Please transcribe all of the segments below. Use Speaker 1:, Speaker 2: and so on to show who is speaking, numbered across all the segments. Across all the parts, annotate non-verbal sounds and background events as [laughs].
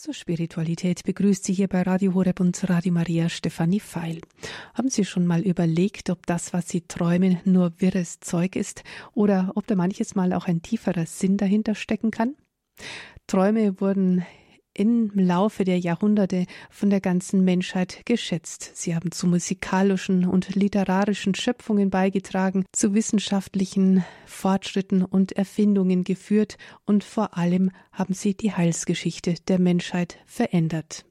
Speaker 1: Zur Spiritualität begrüßt Sie hier bei Radio Horeb und Radio Maria Stefanie Feil. Haben Sie schon mal überlegt, ob das, was Sie träumen, nur wirres Zeug ist oder ob da manches Mal auch ein tieferer Sinn dahinter stecken kann? Träume wurden im Laufe der Jahrhunderte von der ganzen Menschheit geschätzt. Sie haben zu musikalischen und literarischen Schöpfungen beigetragen, zu wissenschaftlichen Fortschritten und Erfindungen geführt und vor allem haben sie die Heilsgeschichte der Menschheit verändert.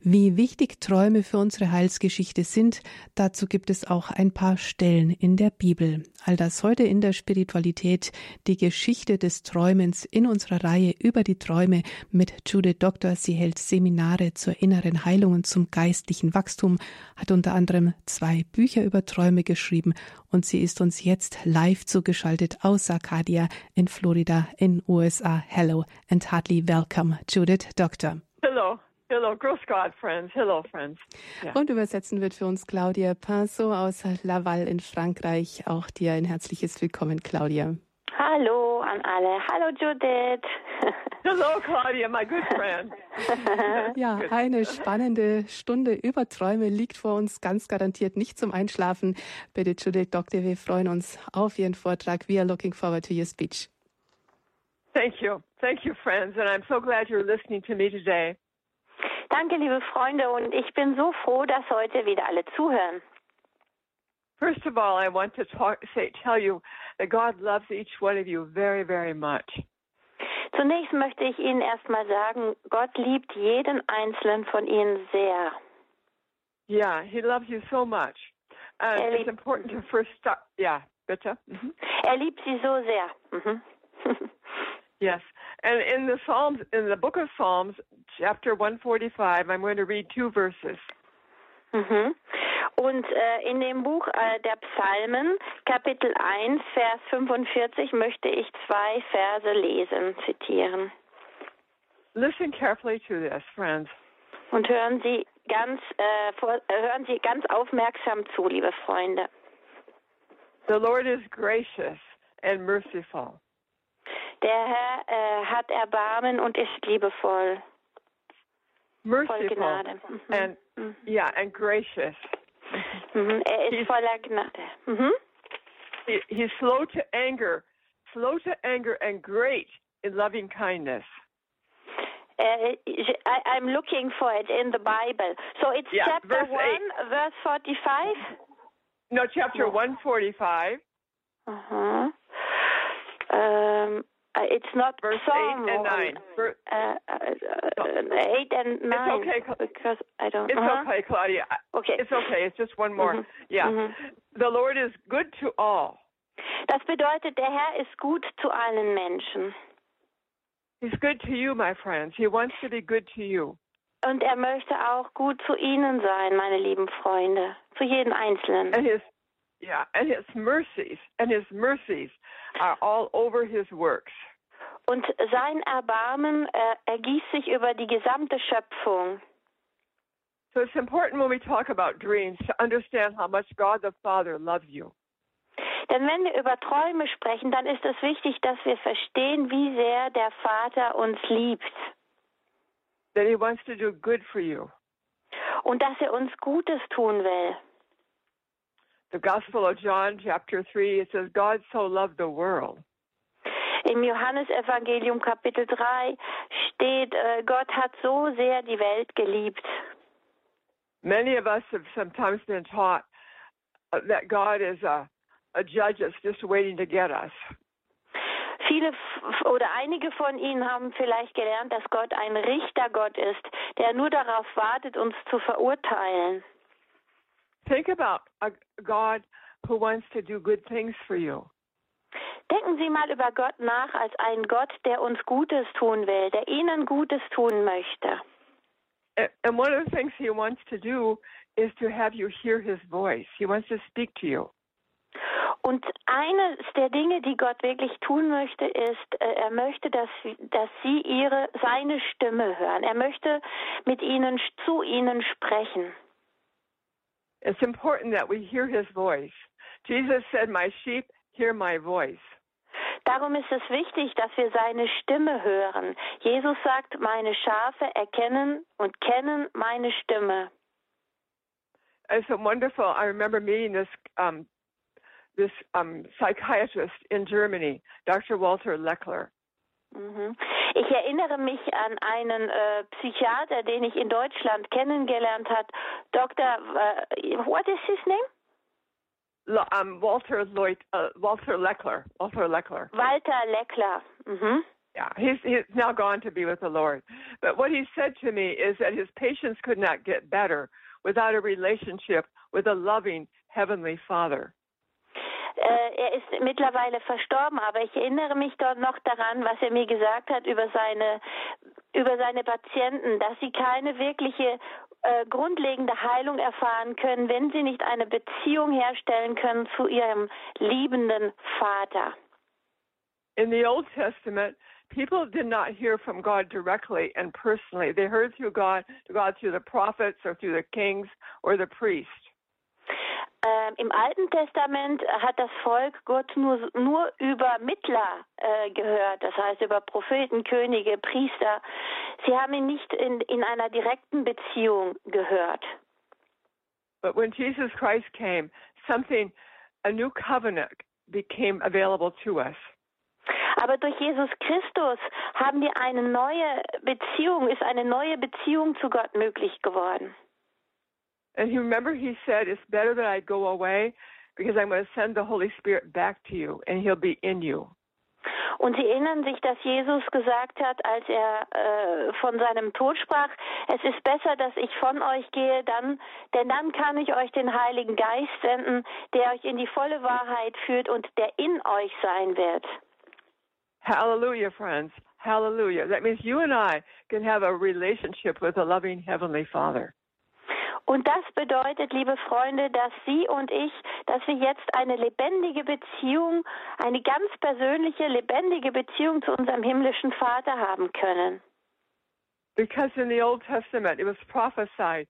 Speaker 1: Wie wichtig Träume für unsere Heilsgeschichte sind, dazu gibt es auch ein paar Stellen in der Bibel. All das heute in der Spiritualität, die Geschichte des Träumens in unserer Reihe über die Träume mit Judith Doktor. Sie hält Seminare zur inneren Heilung und zum geistlichen Wachstum, hat unter anderem zwei Bücher über Träume geschrieben und sie ist uns jetzt live zugeschaltet aus Arcadia in Florida in USA. Hello and heartily welcome, Judith Doktor.
Speaker 2: Hello. Hello, Grüß Gott, friends. Hello, friends.
Speaker 1: Yeah. Und übersetzen wird für uns Claudia Pinceau aus Laval in Frankreich. Auch dir ein herzliches Willkommen, Claudia.
Speaker 3: Hallo an alle. Hallo, Judith. [laughs]
Speaker 2: Hello, Claudia, my good friend. [laughs]
Speaker 1: ja, eine spannende Stunde über Träume liegt vor uns, ganz garantiert nicht zum Einschlafen. Bitte, Judith Doktor, wir freuen uns auf Ihren Vortrag. We are looking forward to your speech.
Speaker 2: Thank you. Thank you, friends. And I'm so glad you're listening to me today.
Speaker 3: Danke, liebe Freunde, und ich bin so froh, dass heute wieder alle zuhören.
Speaker 2: First of all, I want to talk, say, tell you that God loves each one of you very, very much.
Speaker 3: Zunächst möchte ich Ihnen erstmal sagen, Gott liebt jeden einzelnen von Ihnen sehr.
Speaker 2: Yeah, He loves you so much. And
Speaker 3: Er
Speaker 2: it's important to first start. Yeah, bitte. Mhm.
Speaker 3: Er liebt Sie so sehr. Mhm. [laughs]
Speaker 2: Yes. And in the Psalms, in the book of Psalms, chapter 145, I'm going to read two verses.
Speaker 3: Mhm. Und äh, in dem Buch äh, der Psalmen, Kapitel 1, Vers 45, möchte ich zwei Verse lesen, zitieren.
Speaker 2: Listen carefully to this, friends.
Speaker 3: Und hören Sie ganz, äh, vor, äh, hören Sie ganz aufmerksam zu, liebe Freunde.
Speaker 2: The Lord is gracious and merciful.
Speaker 3: Der Herr äh, hat Erbarmen und ist liebevoll, voll
Speaker 2: Merciful
Speaker 3: Gnade. Mhm.
Speaker 2: and
Speaker 3: Mhm.
Speaker 2: yeah, and gracious.
Speaker 3: Mhm. Er ist
Speaker 2: He's-
Speaker 3: voller Gnade. Mhm.
Speaker 2: He, he's slow to anger, slow to anger, and great in loving kindness.
Speaker 3: Uh, I, I'm looking for it in the Bible. So it's
Speaker 2: Yeah,
Speaker 3: chapter
Speaker 2: verse
Speaker 3: 1, verse 45.
Speaker 2: No, chapter
Speaker 3: No.
Speaker 2: 145,
Speaker 3: Uh-huh. Um, uh, it's not
Speaker 2: verse
Speaker 3: Psalm
Speaker 2: 8 and. 9. Ver-
Speaker 3: Uh, uh, uh, 8 and 9.
Speaker 2: It's okay, Cla-
Speaker 3: Because I don't
Speaker 2: It's
Speaker 3: uh-huh.
Speaker 2: okay, Claudia.
Speaker 3: Okay.
Speaker 2: It's okay. It's just one more.
Speaker 3: Mhm.
Speaker 2: Yeah.
Speaker 3: Mhm.
Speaker 2: The Lord is good to all.
Speaker 3: Das bedeutet, der Herr ist gut zu allen Menschen.
Speaker 2: He's good to you, my friends. He wants to be good to you.
Speaker 3: Und er möchte auch gut zu Ihnen sein, meine lieben Freunde. Zu jedem Einzelnen.
Speaker 2: And his yeah, and his mercies and his mercies are all over his works.
Speaker 3: Und sein Erbarmen äh, ergießt sich über die gesamte Schöpfung.
Speaker 2: So it's important when we talk about dreams to understand how much God the Father loves you.
Speaker 3: Denn wenn wir über Träume sprechen, dann ist es wichtig, dass wir verstehen, wie sehr der Vater uns liebt
Speaker 2: That he wants to do good for you.
Speaker 3: und dass er uns Gutes tun will.
Speaker 2: The Gospel of John, chapter 3, it says, God so loved the world.
Speaker 3: Im Johannesevangelium Kapitel 3 steht, äh, Gott hat so sehr die Welt geliebt.
Speaker 2: Many of us have sometimes been taught uh, that God is a, a judge that's just waiting to get us.
Speaker 3: Viele oder einige von Ihnen haben vielleicht gelernt, dass Gott ein Richtergott ist, der nur darauf wartet, uns zu verurteilen.
Speaker 2: Think about a God who wants to do good things for you.
Speaker 3: Denken Sie mal über Gott nach als einen Gott, der uns Gutes tun will, der Ihnen Gutes tun möchte.
Speaker 2: A- And one of the things he wants to do is to have you hear his voice. He wants to speak to you.
Speaker 3: Und eines der Dinge, die Gott wirklich tun möchte, ist, äh, er möchte, dass, dass Sie ihre, seine Stimme hören. Er möchte mit Ihnen, zu Ihnen sprechen.
Speaker 2: It's important that we hear his voice. Jesus said, My sheep hear my voice.
Speaker 3: Darum ist es wichtig, dass wir seine Stimme hören. Jesus sagt, meine Schafe erkennen und kennen meine Stimme.
Speaker 2: It's so wonderful. I remember meeting this um, this um, psychiatrist in Germany, Dr. Walter Leckler.
Speaker 3: Mhm. Ich erinnere mich an einen äh, Psychiater, den ich in Deutschland kennengelernt hat. Dr. Äh, what is his name?
Speaker 2: Um, Walter Lloyd, uh, Walter Leckler. Walter Leckler.
Speaker 3: Walter Leckler. Mhm.
Speaker 2: Yeah, he's he's now gone to be with the Lord. But what he said to me is that his patients could not get better without a relationship with a loving heavenly Father.
Speaker 3: Äh, er ist mittlerweile verstorben, aber ich erinnere mich dort noch daran, was er mir gesagt hat über seine, über seine Patienten, dass sie keine wirkliche äh, grundlegende Heilung erfahren können, wenn sie nicht eine Beziehung herstellen können zu ihrem liebenden Vater.
Speaker 2: In the Old Testament, people did not hear from God directly and personally. They heard through God, God through the prophets or through the kings or the priests.
Speaker 3: Ähm, Im Alten Testament hat das Volk Gott nur, nur über Mittler äh, gehört, das heißt über Propheten, Könige, Priester. Sie haben ihn nicht in, in einer direkten Beziehung gehört.
Speaker 2: But when Jesus Christ came, something, a new covenant became available to us.
Speaker 3: Aber durch Jesus Christus haben wir eine neue Beziehung, ist eine neue Beziehung zu Gott möglich geworden.
Speaker 2: And you remember he said, It's better that I go away because I'm going to send the Holy Spirit back to you and he'll be in you.
Speaker 3: Und Sie erinnern sich, dass Jesus gesagt hat, als er äh, von seinem Tod sprach, es ist besser, dass ich von euch gehe, dann, denn dann kann ich euch den Heiligen Geist senden, der euch in die volle Wahrheit führt und der in euch sein wird.
Speaker 2: Hallelujah, friends. Hallelujah. That means you and I can have a relationship with a loving Heavenly Father.
Speaker 3: Und das bedeutet, liebe Freunde, dass Sie und ich, dass wir jetzt eine lebendige Beziehung, eine ganz persönliche, lebendige Beziehung zu unserem himmlischen Vater haben können.
Speaker 2: Because in the Old Testament it was prophesied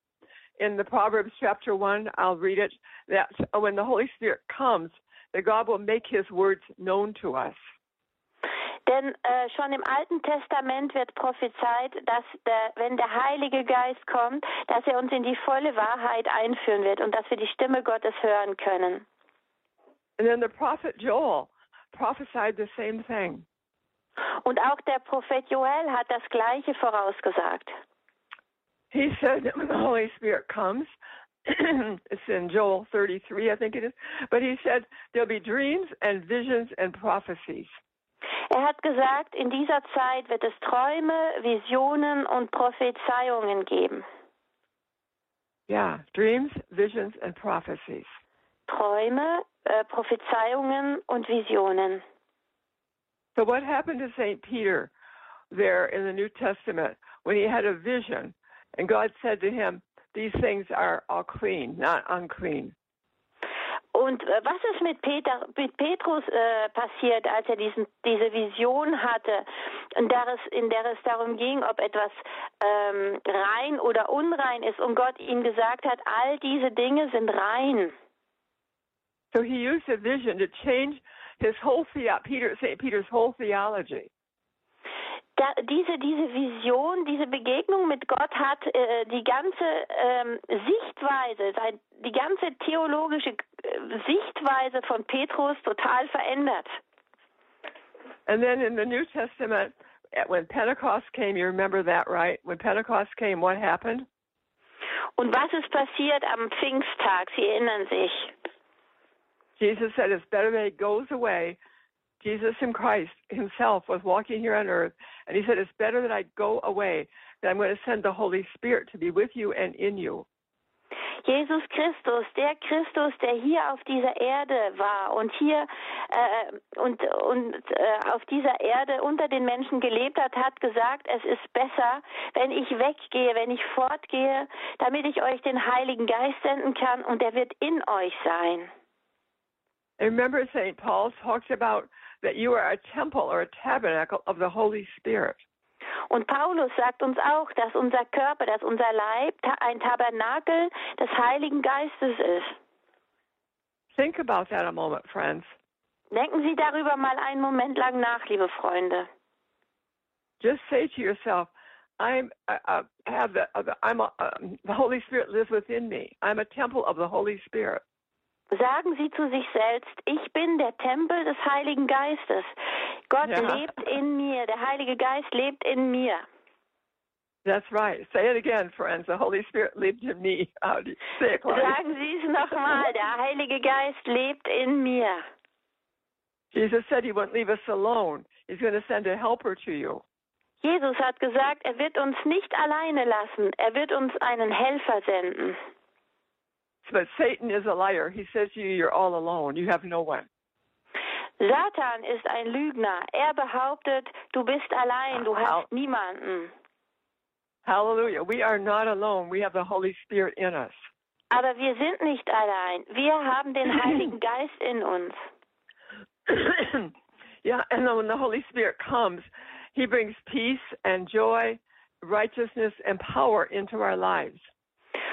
Speaker 2: in the Proverbs chapter 1, I'll read it, that when the Holy Spirit comes, that God will make his words known to us.
Speaker 3: Denn äh, schon im Alten Testament wird prophezeit, dass der, wenn der Heilige Geist kommt, dass er uns in die volle Wahrheit einführen wird und dass wir die Stimme Gottes hören können.
Speaker 2: And then the prophet Joel prophesied the same thing.
Speaker 3: Und auch der Prophet Joel hat das Gleiche vorausgesagt.
Speaker 2: He said that when the Holy Spirit comes, [clears throat] it's in Joel 33, I think it is, but he said there'll be dreams and visions and prophecies.
Speaker 3: Er hat gesagt, in dieser Zeit wird es Träume, Visionen und Prophezeiungen geben.
Speaker 2: Yeah, dreams, visions, and prophecies.
Speaker 3: Träume, äh, Prophezeiungen und Visionen.
Speaker 2: So, what happened to St. Peter there in the New Testament when he had a vision and God said to him, These things are all clean, not unclean?
Speaker 3: Und äh, was ist mit, Peter, mit Petrus äh, passiert, als er diesen, diese Vision hatte, in der, es, in der es darum ging, ob etwas ähm, rein oder unrein ist und Gott ihm gesagt hat, all diese Dinge sind rein.
Speaker 2: So he used a vision to change his whole Peter, St. Peter's whole theology.
Speaker 3: Da, diese, diese Vision, diese Begegnung mit Gott hat äh, die ganze ähm, Sichtweise, sein, die ganze theologische äh, Sichtweise von Petrus total verändert.
Speaker 2: And then in the New Testament, when Pentecost came, you remember that, right? When Pentecost came, what happened?
Speaker 3: Und was ist passiert am Pfingsttag? Sie erinnern sich.
Speaker 2: Jesus said, It's better that he goes away. Jesus in Christ himself was walking here on earth, and he said, It's better that I go away, that I'm going to send the Holy Spirit to be with you and in you.
Speaker 3: Jesus Christus, der Christus, der hier auf dieser Erde war und hier äh, und, und äh, auf dieser Erde unter den Menschen gelebt hat, hat gesagt, es ist besser, wenn ich weggehe, wenn ich fortgehe, damit ich euch den Heiligen Geist senden kann und er wird in euch sein.
Speaker 2: And remember, St. Paul talks about that you are a temple or a tabernacle of the Holy Spirit.
Speaker 3: Und Paulus sagt uns auch, dass unser Körper, dass unser Leib ein Tabernakel des Heiligen Geistes ist.
Speaker 2: Think about that a moment, friends.
Speaker 3: Denken Sie darüber mal einen Moment lang nach, liebe Freunde.
Speaker 2: Just say to yourself, I'm I, I have the uh, I'm a, um, the Holy Spirit lives within me. I'm a temple of the Holy Spirit.
Speaker 3: Sagen Sie zu sich selbst, ich bin der Tempel des Heiligen Geistes. Gott
Speaker 2: Ja.
Speaker 3: lebt in mir, der Heilige Geist lebt in mir.
Speaker 2: That's right. Say it again, friends. The Holy Spirit lives in me. How do you say it, Claudia?
Speaker 3: Sagen Sie es nochmal, der Heilige Geist lebt in mir.
Speaker 2: Jesus said he wouldn't leave us alone. He's going to send a helper to you.
Speaker 3: Jesus hat gesagt, er wird uns nicht alleine lassen, er wird uns einen Helfer senden.
Speaker 2: But Satan is a liar. He says to you, you're all alone. You have no one.
Speaker 3: Satan ist ein Lügner. Er behauptet, du bist allein, du hast niemanden.
Speaker 2: Hallelujah. We are not alone. We have the Holy Spirit in us.
Speaker 3: Aber wir sind nicht allein. Wir haben den Heiligen [clears throat] Geist in uns. [clears throat]
Speaker 2: yeah, and when the Holy Spirit comes, he brings peace and joy, righteousness, and power into our lives.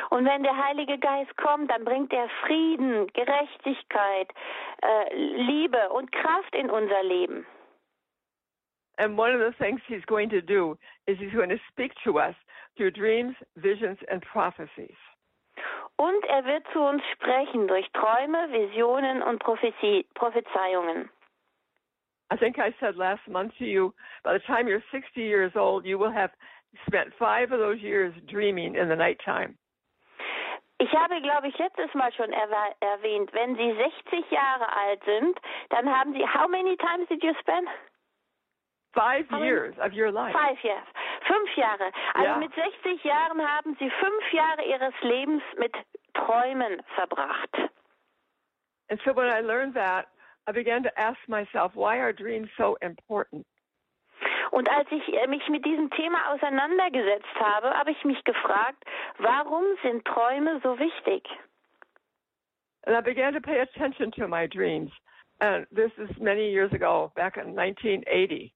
Speaker 3: Und wenn der Heilige Geist kommt, dann bringt er Frieden, Gerechtigkeit, äh, Liebe und Kraft in unser Leben.
Speaker 2: And one of the things he's going to do is he's going to speak to us through dreams, visions, and prophecies.
Speaker 3: Und er wird zu uns sprechen durch Träume, Visionen und Prophezie, Prophezeiungen.
Speaker 2: I think I said last month to you, by the time you're 60 years old, you will have spent five of those years dreaming in the nighttime.
Speaker 3: Ich habe, glaube ich, letztes Mal schon erwähnt, wenn Sie 60 Jahre alt sind, dann haben Sie, how many times did you spend?
Speaker 2: Five years of your life.
Speaker 3: Five years. Fünf Jahre. Also
Speaker 2: Ja.
Speaker 3: mit 60 Jahren haben Sie fünf Jahre Ihres Lebens mit Träumen verbracht.
Speaker 2: And so when I learned that, I began to ask myself, why are dreams so important?
Speaker 3: Und als ich äh, mich mit diesem Thema auseinandergesetzt habe, habe ich mich gefragt, warum sind Träume so wichtig?
Speaker 2: And I began to pay attention to my dreams. And this is many years ago, back in 1980.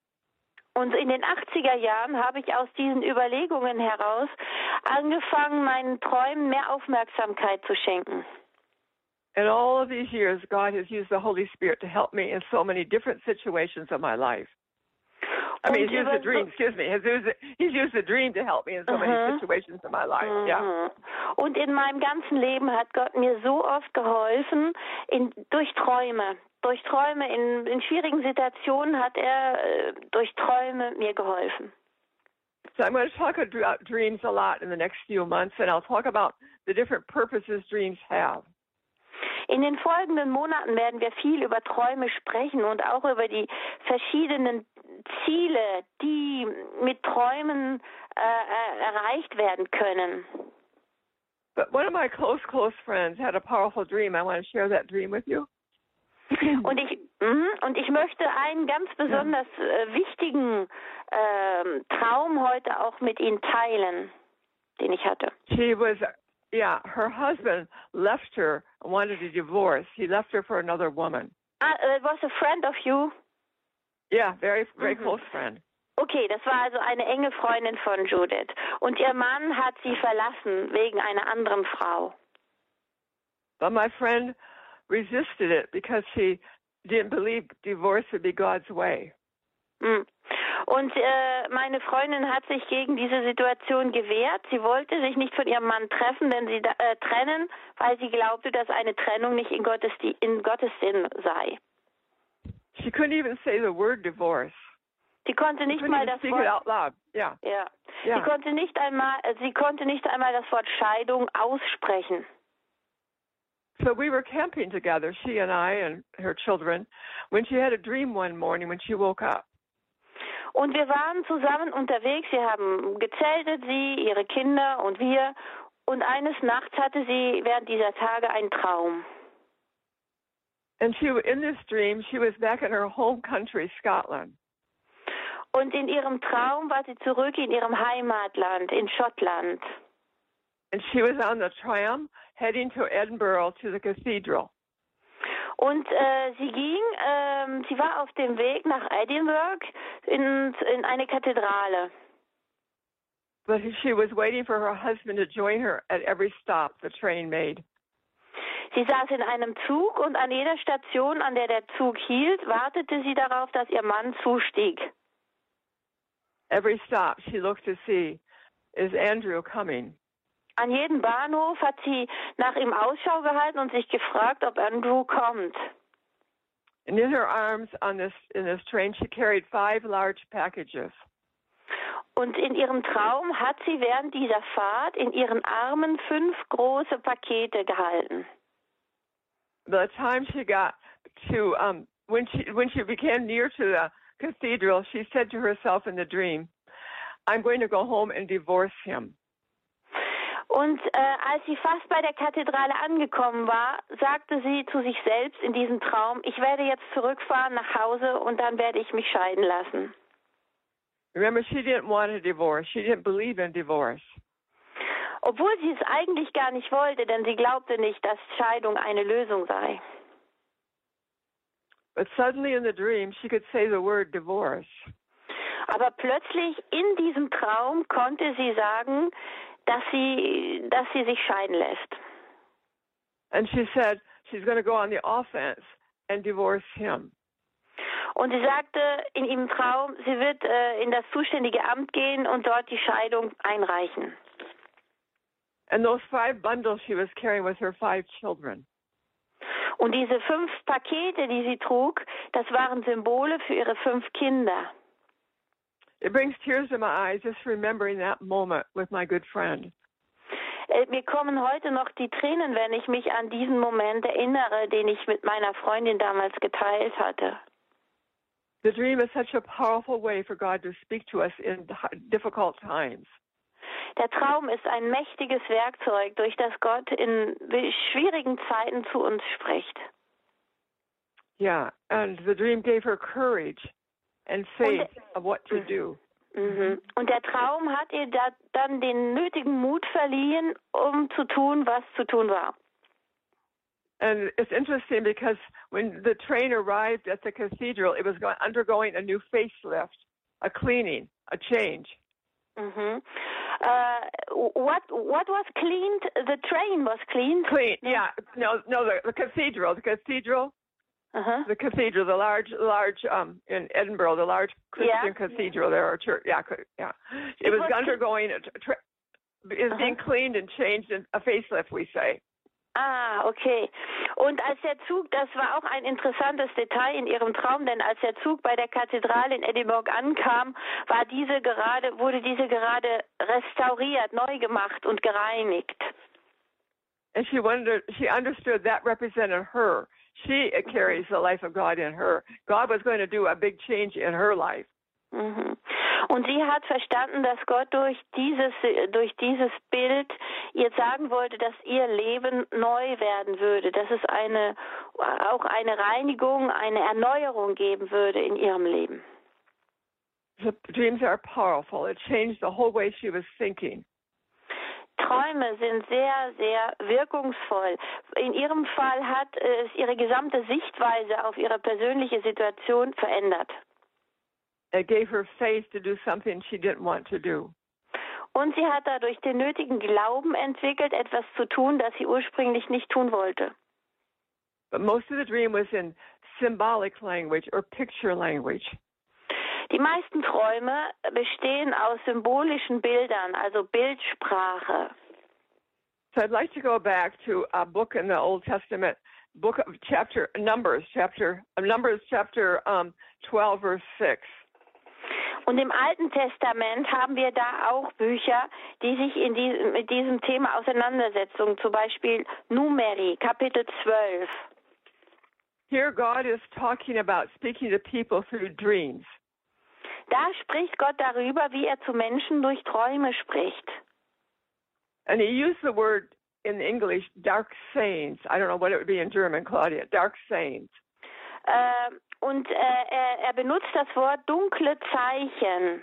Speaker 3: Und in den 80er Jahren habe ich aus diesen Überlegungen heraus angefangen, meinen Träumen mehr Aufmerksamkeit zu schenken.
Speaker 2: In all of these years, God has used the Holy Spirit to help me in so many different situations of my life. I mean, he's used the dream, excuse me. He's used, the, he's used the dream to help me in so
Speaker 3: Mhm.
Speaker 2: many situations in my life. Yeah.
Speaker 3: Mhm. Und in meinem ganzen Leben hat Gott mir so oft geholfen, in, durch Träume. Durch Träume in, in schwierigen Situationen hat er äh, durch Träume mir geholfen.
Speaker 2: So I'm going to talk about dreams a lot in the next few months, and I'll talk about the different purposes dreams have.
Speaker 3: In den folgenden Monaten werden wir viel über Träume sprechen und auch über die verschiedenen Ziele, die mit Träumen äh, äh, erreicht werden können.
Speaker 2: But one of my close, close friends had a powerful dream. I want to share that dream with you. [clears throat] [clears throat]
Speaker 3: Und ich, mhm, und ich möchte einen ganz besonders äh, wichtigen ähm, Traum heute auch mit Ihnen teilen, den ich hatte.
Speaker 2: She was, yeah, her husband left her and wanted a divorce. He left her for another woman.
Speaker 3: Ah, uh, it was a friend of you?
Speaker 2: Yeah, very, very
Speaker 3: Mhm.
Speaker 2: close friend.
Speaker 3: Okay, das war also eine enge Freundin von Judith. Und ihr Mann hat sie verlassen wegen einer anderen Frau.
Speaker 2: But my friend resisted it because she didn't believe divorce would be God's way.
Speaker 3: Hm. Und äh, meine Freundin hat sich gegen diese Situation gewehrt. Sie wollte sich nicht von ihrem Mann treffen, denn sie äh, trennen, weil sie glaubte, dass eine Trennung nicht in Gottes, in Gottes Sinn sei.
Speaker 2: She couldn't even say the word divorce.
Speaker 3: Sie konnte nicht mal das Wort.
Speaker 2: Yeah,
Speaker 3: ja. Sie
Speaker 2: yeah.
Speaker 3: konnte nicht einmal äh, sie konnte nicht einmal das Wort Scheidung aussprechen.
Speaker 2: So we were camping together, she and I and her children, when she had a dream one morning when she woke up.
Speaker 3: Und wir waren zusammen unterwegs. Wir haben gezeltet, sie, ihre Kinder und wir. Und eines Nachts hatte sie während dieser Tage einen Traum.
Speaker 2: And she, in this dream, she was back in her home country, Scotland.
Speaker 3: Und in ihrem Traum war sie zurück in ihrem Heimatland, in Schottland.
Speaker 2: And she was on the tram heading to Edinburgh to the cathedral.
Speaker 3: Und äh, sie ging, ähm, sie war auf dem Weg nach Edinburgh in, in eine Kathedrale.
Speaker 2: But she was waiting for her husband to join her at every stop the train made.
Speaker 3: Sie saß in einem Zug und an jeder Station, an der der Zug hielt, wartete sie darauf, dass ihr Mann zustieg.
Speaker 2: Every stop she looked to see, is Andrew coming?
Speaker 3: An jedem Bahnhof hat sie nach ihm Ausschau gehalten und sich gefragt, ob Andrew kommt.
Speaker 2: And in her arms on this in this train she carried five large packages.
Speaker 3: Und in ihrem Traum hat sie während dieser Fahrt in ihren Armen fünf große Pakete gehalten.
Speaker 2: The time she got to um when she when she became near to the cathedral, she said to herself in the dream, I'm going to go home and divorce him.
Speaker 3: Und äh, als sie fast bei der Kathedrale angekommen war, sagte sie zu sich selbst in diesem Traum, ich werde jetzt zurückfahren nach Hause und dann werde ich mich scheiden lassen.
Speaker 2: Remember, she didn't want a divorce. She didn't believe in divorce.
Speaker 3: Obwohl sie es eigentlich gar nicht wollte, denn sie glaubte nicht, dass Scheidung eine Lösung sei.
Speaker 2: But suddenly in the dream, she could say the word divorce.
Speaker 3: Aber plötzlich in diesem Traum konnte sie sagen, dass sie, dass sie sich scheiden lässt.
Speaker 2: And she said she's going to go on the offense and divorce him.
Speaker 3: Und sie sagte in ihrem Traum, sie wird äh, in das zuständige Amt gehen und dort die Scheidung einreichen.
Speaker 2: And those five bundles she was carrying with her five children.
Speaker 3: Und diese fünf Pakete, die sie trug, das waren Symbole für ihre fünf Kinder.
Speaker 2: It brings tears to my eyes just remembering that moment with my good friend.
Speaker 3: Äh, Mir kommen heute noch die Tränen, wenn ich mich an diesen Moment erinnere, den ich mit meiner Freundin damals geteilt hatte.
Speaker 2: The dream is such a powerful way for God to speak to us in difficult times.
Speaker 3: Der Traum ist ein mächtiges Werkzeug, durch das Gott in schwierigen Zeiten zu uns spricht.
Speaker 2: Yeah, and the dream gave her courage and faith of what to do.
Speaker 3: Mhm. Und der Traum hat ihr da, dann den nötigen Mut verliehen, um zu tun, was zu tun war.
Speaker 2: And it's interesting because when the train arrived at the cathedral, it was go- undergoing a new facelift, a cleaning, a change.
Speaker 3: Mm -hmm. Uh, what what was cleaned? The train was cleaned.
Speaker 2: Clean, yeah. No, no, the, the cathedral, the cathedral,
Speaker 3: Uh-huh.
Speaker 2: the cathedral, the large, large, um, in Edinburgh, the large Christian
Speaker 3: Yeah.
Speaker 2: cathedral there, or church, yeah, yeah. It,
Speaker 3: It
Speaker 2: was,
Speaker 3: was-
Speaker 2: undergoing a tra- is being
Speaker 3: Uh-huh.
Speaker 2: cleaned and changed, in a facelift, we say.
Speaker 3: Ah, okay. Und als der Zug, das war auch ein interessantes Detail in ihrem Traum, denn als der Zug bei der Kathedrale in Edinburgh ankam, war diese gerade, wurde diese gerade restauriert, neu gemacht und gereinigt.
Speaker 2: And she wondered, she understood that represented her. She carries the life of God in her. God was going to do a big change in her life.
Speaker 3: Mhm. Und sie hat verstanden, dass Gott durch dieses, durch dieses Bild ihr sagen wollte, dass ihr Leben neu werden würde, dass es eine, auch eine Reinigung, eine Erneuerung geben würde in ihrem Leben.
Speaker 2: The dreams are powerful. It changed the whole way she was thinking.
Speaker 3: Träume sind sehr, sehr wirkungsvoll. In ihrem Fall hat es ihre gesamte Sichtweise auf ihre persönliche Situation verändert.
Speaker 2: It gave her faith to do something she didn't want to do.
Speaker 3: Und sie hat dadurch den nötigen Glauben entwickelt, etwas zu tun, das sie ursprünglich nicht tun wollte.
Speaker 2: But most of the dream was in symbolic language or picture language.
Speaker 3: Die meisten Träume bestehen aus symbolischen Bildern, also Bildsprache.
Speaker 2: So I'd like to go back to a book in the Old Testament, book of chapter Numbers, chapter uh, Numbers, chapter um, 12, verse 6.
Speaker 3: Und im Alten Testament haben wir da auch Bücher, die sich in diesem, mit diesem Thema auseinandersetzen. Zum Beispiel Numeri, Kapitel 12.
Speaker 2: Here, God is talking about speaking to people through dreams.
Speaker 3: Da spricht Gott darüber, wie er zu Menschen durch Träume spricht.
Speaker 2: And he used the word in English, dark sayings. I don't know what it would be in German, Claudia. Dark sayings.
Speaker 3: Äh, und äh, er, er benutzt das Wort dunkle Zeichen.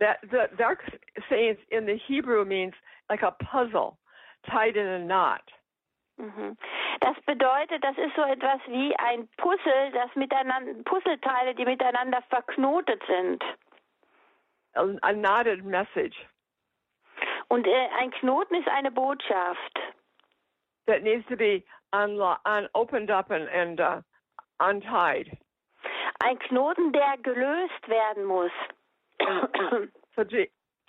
Speaker 2: That the dark sayings in the Hebrew means like a puzzle tied in a knot.
Speaker 3: Mhm. Das bedeutet, das ist so etwas wie ein Puzzle, das miteinander Puzzleteile, die miteinander verknotet sind.
Speaker 2: A, a knotted message.
Speaker 3: Und äh, ein Knoten ist eine Botschaft.
Speaker 2: that needs to be un- opened up and, and uh, untied.
Speaker 3: Ein Knoten, der gelöst werden muss.
Speaker 2: So,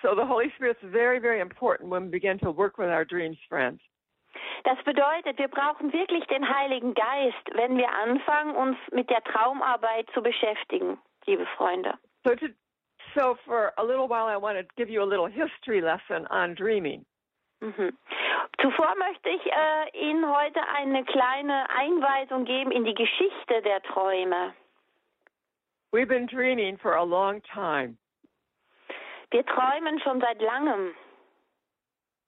Speaker 2: so the Holy Spirit's very, very important when we begin to work with our dreams, friends.
Speaker 3: Das bedeutet, wir brauchen wirklich den Heiligen Geist, wenn wir anfangen, uns mit der Traumarbeit zu beschäftigen, liebe Freunde.
Speaker 2: So, to, so for a little while, I want to give you a little history lesson on dreaming.
Speaker 3: Mhm. Zuvor möchte ich äh, Ihnen heute eine kleine Einweisung geben in die Geschichte der Träume.
Speaker 2: We've been dreaming for a long time.
Speaker 3: Wir träumen schon seit langem.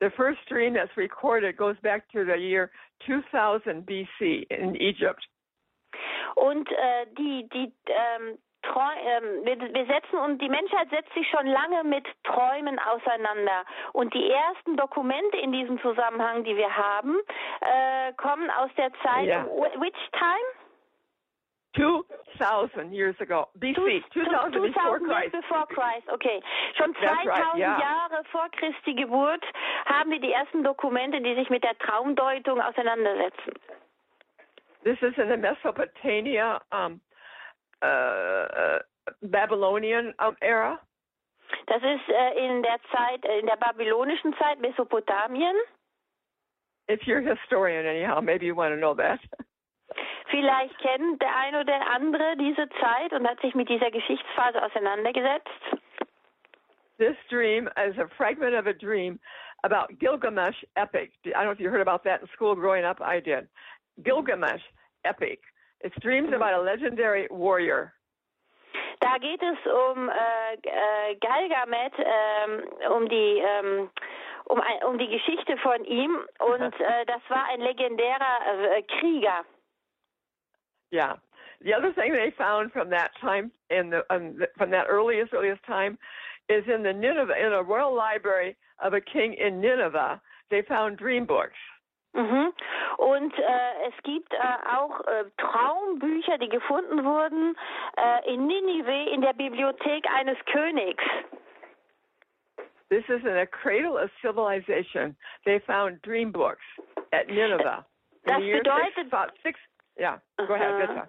Speaker 2: The first dream that's recorded goes back to the year 2000 BC in Egypt.
Speaker 3: Und äh, die, die ähm, ähm, wir, wir setzen und die Menschheit setzt sich schon lange mit Träumen auseinander. Und die ersten Dokumente in diesem Zusammenhang, die wir haben, äh, kommen aus der Zeit.
Speaker 2: Ja.
Speaker 3: Wh- Which time?
Speaker 2: 2,000 years ago, BC, 2000 before
Speaker 3: 2000 years
Speaker 2: Christ.
Speaker 3: before Christ, okay. Schon
Speaker 2: That's
Speaker 3: 2000
Speaker 2: right, yeah.
Speaker 3: Jahre vor Christi Geburt haben wir die ersten Dokumente, die sich mit der Traumdeutung auseinandersetzen.
Speaker 2: This is in the Mesopotamia, um, uh, uh, Babylonian um, era.
Speaker 3: Das ist äh, in der Zeit, äh, in der babylonischen Zeit Mesopotamien.
Speaker 2: If you're a historian, anyhow, maybe you want to know that. [laughs]
Speaker 3: Vielleicht kennt der ein oder andere diese Zeit und hat sich mit dieser Geschichtsphase auseinandergesetzt.
Speaker 2: This dream is a fragment of a dream about Gilgamesh epic. I don't know if you heard about that in school growing up. I did. Gilgamesh epic. It's dreams about a legendary warrior.
Speaker 3: Da geht es um äh, äh, Galgamet, ähm, um die ähm, um, um die Geschichte von ihm und [laughs] äh, das war ein legendärer äh, Krieger.
Speaker 2: Yeah. The other thing they found from that time, in the, um, the from that earliest earliest time, is in the Nineveh in a royal library of a king in Nineveh. They found dream books.
Speaker 3: Mhm. Und äh, es gibt äh, auch äh, Traumbücher, die gefunden wurden äh, in Ninive in der Bibliothek eines Königs.
Speaker 2: This is in a cradle of civilization. They found dream books at Nineveh. In
Speaker 3: Das
Speaker 2: the year six, about six. Yeah. Go ahead. Bitte.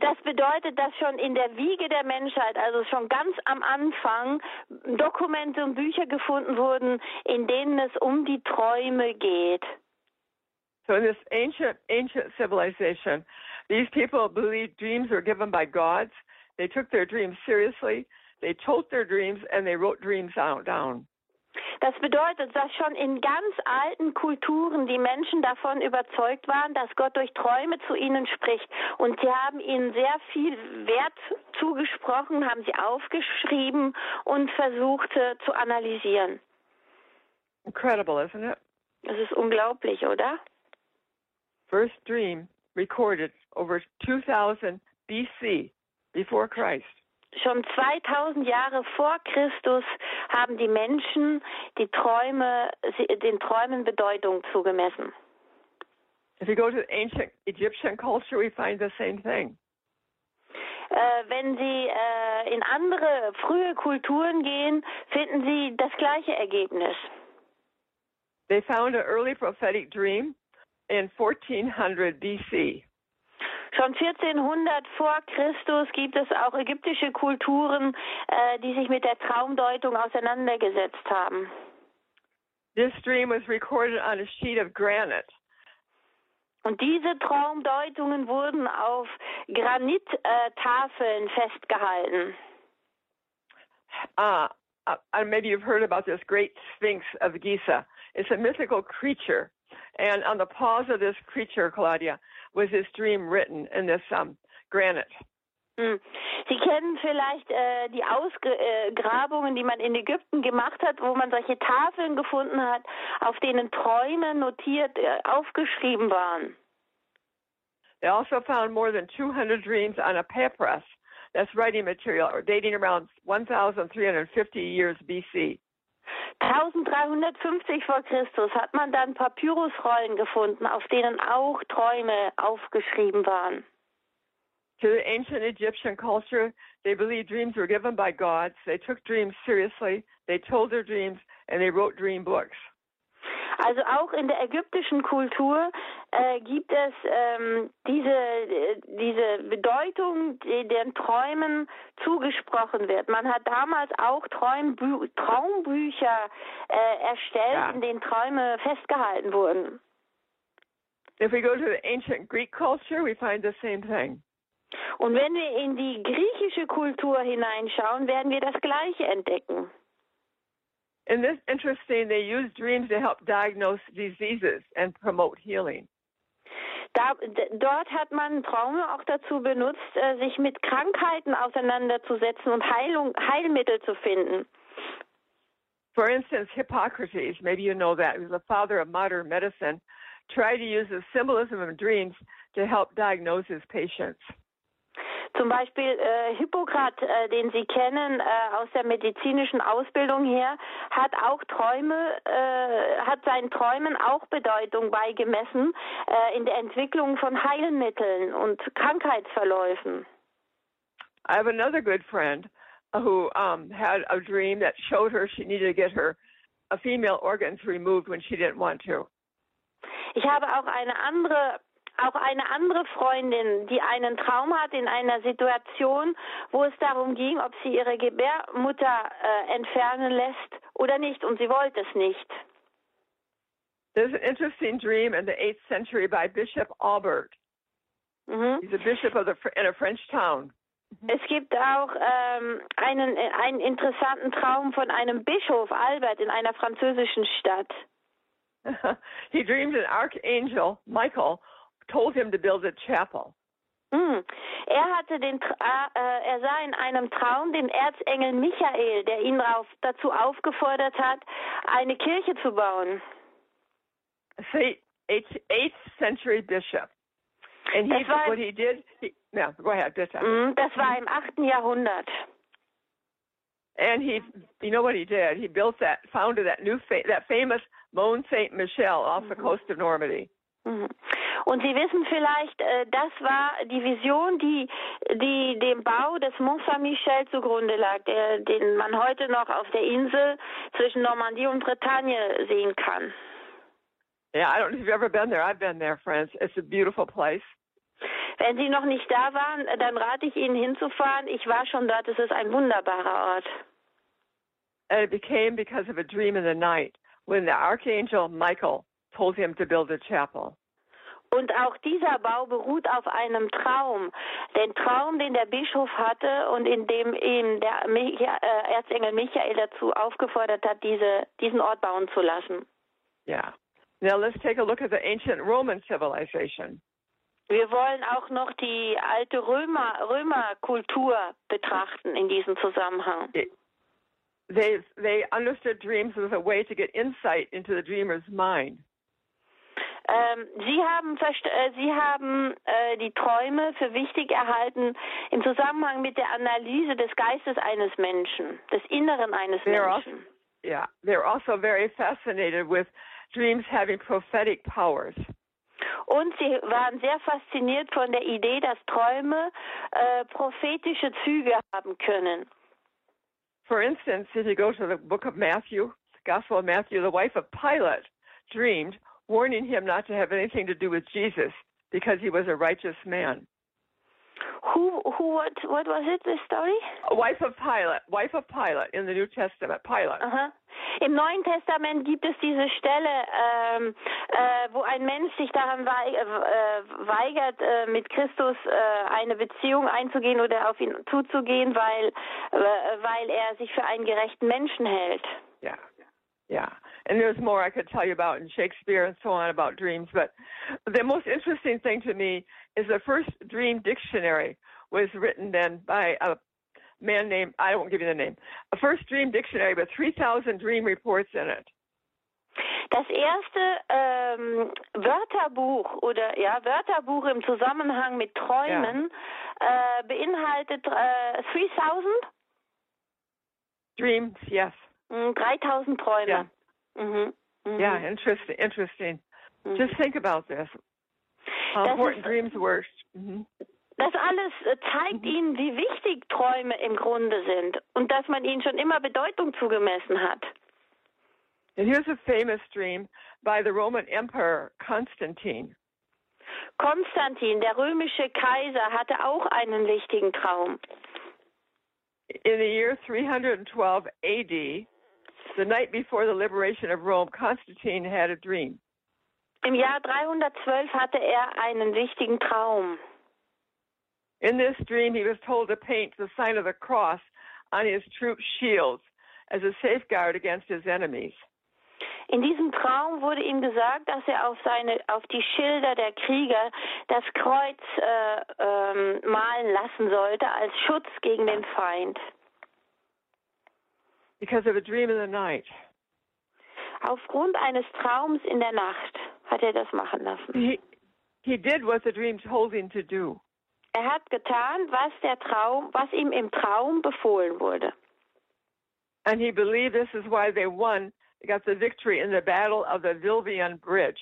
Speaker 3: Das bedeutet, dass schon in der Wiege der Menschheit, also schon ganz am Anfang, Dokumente und Bücher gefunden wurden, in denen es um die Träume geht.
Speaker 2: So in this ancient ancient civilization, these people believed dreams were given by gods. They took their dreams seriously. They told their dreams and they wrote dreams out down.
Speaker 3: Das bedeutet, dass schon in ganz alten Kulturen die Menschen davon überzeugt waren, dass Gott durch Träume zu ihnen spricht. Und sie haben ihnen sehr viel Wert zugesprochen, haben sie aufgeschrieben und versucht äh, zu analysieren.
Speaker 2: Incredible, isn't it?
Speaker 3: Das ist unglaublich, oder?
Speaker 2: First dream recorded over 2000 BC, before Christ.
Speaker 3: Schon 2000 Jahre vor Christus haben die Menschen die Träume, den Träumen Bedeutung zugemessen.
Speaker 2: If you go to ancient Egyptian culture, we find the same thing.
Speaker 3: Äh, wenn Sie äh, in andere frühe Kulturen gehen, finden Sie das gleiche Ergebnis.
Speaker 2: They found an early prophetic dream in 1400 BC.
Speaker 3: Schon 1400 vor Christus gibt es auch ägyptische Kulturen, äh, die sich mit der Traumdeutung auseinandergesetzt haben.
Speaker 2: This dream was recorded on a sheet of granite.
Speaker 3: Und diese Traumdeutungen wurden auf Granittafeln festgehalten.
Speaker 2: Uh, uh, and maybe you've heard about this great Sphinx of Giza. It's a mythical creature. And on the paws of this creature, Claudia, was this dream written in this um, granite.
Speaker 3: Hm. Sie kennen vielleicht äh, die Ausgrabungen, die man in Ägypten gemacht hat, wo man solche Tafeln gefunden hat, auf denen Träume notiert, äh, aufgeschrieben waren.
Speaker 2: They also found more than 200 dreams on a papyrus. That's writing material or dating around 1,350 years BC.
Speaker 3: 1350 vor Christus hat man dann Papyrusrollen gefunden, auf denen auch Träume aufgeschrieben waren.
Speaker 2: To the ancient Egyptian culture, they believed dreams were given by gods. They took dreams seriously. They told their dreams and they wrote dream books.
Speaker 3: Also auch in der ägyptischen Kultur äh, gibt es ähm, diese, diese Bedeutung, die den Träumen zugesprochen wird. Man hat damals auch Traumbü Traumbücher äh, erstellt, ja. in denen Träume festgehalten wurden.
Speaker 2: If we go to the ancient Greek culture, we find the same thing.
Speaker 3: Und wenn wir in die griechische Kultur hineinschauen, werden wir das Gleiche entdecken.
Speaker 2: And this interesting, they use dreams to help diagnose diseases and promote healing.
Speaker 3: Da, dort hat man Traume auch dazu benutzt, äh, sich mit Krankheiten auseinanderzusetzen und Heilung, Heilmittel zu finden.
Speaker 2: For instance, Hippocrates, maybe you know that, was the father of modern medicine, tried to use the symbolism of dreams to help diagnose his patients.
Speaker 3: Zum Beispiel äh, Hippokrat, äh, den Sie kennen äh, aus der medizinischen Ausbildung her, hat auch Träume, äh, hat seinen Träumen auch Bedeutung beigemessen äh, in der Entwicklung von Heilmitteln und Krankheitsverläufen.
Speaker 2: I have another good friend who um, had a dream that showed her she needed to get her uh, female organs removed when she didn't want to.
Speaker 3: Ich habe auch eine andere auch eine andere Freundin, die einen Traum hat in einer Situation, wo es darum ging, ob sie ihre Gebärmutter äh, entfernen lässt oder nicht, und sie wollte es nicht.
Speaker 2: There's an interesting dream in the 8th century by Bishop Albert. Mhm. He's a bishop of the, in a French town.
Speaker 3: Mhm. Es gibt auch ähm, einen, einen interessanten Traum von einem Bischof Albert in einer französischen Stadt. [laughs]
Speaker 2: he dreamed an archangel, Michael, told him to build a chapel.
Speaker 3: Mm. Er hatte den, äh, er sah in einem Traum den Erzengel Michael, der ihn auf, dazu aufgefordert hat, eine Kirche zu bauen.
Speaker 2: See, eighth, eighth century bishop. And he, war, what he did, he, no, go ahead, bitte.
Speaker 3: Mm, das war im 8. Jahrhundert.
Speaker 2: And he, you know what he did? He built that, founded that new, that famous Mont Saint Michel off mm -hmm. the mm-hmm. coast of Normandy.
Speaker 3: Mhm. Und Sie wissen vielleicht, äh, das war die Vision, die, die dem Bau des Mont Saint-Michel zugrunde lag, der, den man heute noch auf der Insel zwischen Normandie und Bretagne sehen kann.
Speaker 2: Yeah, I don't know if you've ever been there. I've been there, friends. It's a beautiful place.
Speaker 3: Wenn Sie noch nicht da waren, dann rate ich Ihnen hinzufahren. Ich war schon dort. Es ist ein wunderbarer Ort.
Speaker 2: And it became because of a dream in the night when the archangel Michael told him to build a chapel.
Speaker 3: Und auch dieser Bau beruht auf einem Traum. Den Traum, den der Bischof hatte und in dem ihn der Micha äh, Erzengel Michael dazu aufgefordert hat, diese, diesen Ort bauen zu lassen.
Speaker 2: Yeah. Now let's take a look at the ancient Roman civilization.
Speaker 3: Wir wollen auch noch die alte Römer, Römerkultur betrachten in diesem Zusammenhang.
Speaker 2: They, they understood dreams as a way to get insight into the dreamer's mind.
Speaker 3: Ähm, Sie haben, äh, Sie haben äh, die Träume für wichtig erhalten im Zusammenhang mit der Analyse des Geistes eines Menschen, des Inneren eines they're Menschen.
Speaker 2: Also, yeah, they're also very fascinated with dreams having prophetic powers.
Speaker 3: Und sie waren sehr fasziniert von der Idee, dass Träume äh, prophetische Züge haben können.
Speaker 2: For instance, if you go to the book of Matthew, the Gospel of Matthew, the wife of Pilate dreamed warning him not to have anything to do with Jesus because he was a righteous man.
Speaker 3: Who, who, what, what was it, the story?
Speaker 2: A wife of Pilate, wife of Pilate in the New Testament, Pilate.
Speaker 3: Aha. Im Neuen Testament gibt es diese Stelle, ähm, äh, wo ein Mensch sich daran äh, weigert, äh, mit Christus äh, eine Beziehung einzugehen oder auf ihn zuzugehen, weil, äh, weil er sich für einen gerechten Menschen hält.
Speaker 2: Ja, ja. and there's more I could tell you about in Shakespeare and so on about dreams. But the most interesting thing to me is the first dream dictionary was written then by a man named, I won't give you the name, a first dream dictionary with 3,000 dream reports in it.
Speaker 3: Das erste ähm, Wörterbuch oder ja Wörterbuch im Zusammenhang mit Träumen ja. äh, beinhaltet äh, 3000
Speaker 2: Dreams, yes.
Speaker 3: 3000 Träume.
Speaker 2: Yeah. Mm-hmm. Mm-hmm. Yeah, interesting. Interesting. Mm-hmm. Just think about this. How das important ist, dreams were. Mm-hmm.
Speaker 3: Das alles äh, zeigt mhm. Ihnen, wie wichtig Träume im Grunde sind und dass man ihnen schon immer Bedeutung zugemessen hat.
Speaker 2: And here's a famous dream by the Roman Emperor Constantine.
Speaker 3: Konstantin, der römische Kaiser, hatte auch einen wichtigen Traum.
Speaker 2: In the year 312 AD, the night before the liberation of Rome, Constantine had a dream.
Speaker 3: Im Jahr 312 hatte er einen wichtigen Traum.
Speaker 2: In this dream, he was told to paint the sign of the cross on his troops' shields as a safeguard against his enemies.
Speaker 3: In diesem Traum wurde ihm gesagt, dass er auf seine, auf die Schilder der Krieger das Kreuz äh, ähm, malen lassen sollte als Schutz gegen den Feind.
Speaker 2: Because of a dream in the night.
Speaker 3: Aufgrund eines Traums in der Nacht hat er das machen lassen.
Speaker 2: He, he did what the dream told him to do.
Speaker 3: Er hat getan, was der Traum, was ihm im Traum befohlen wurde.
Speaker 2: And he believed this is why they won, they got the victory in the battle of the Vilvian Bridge.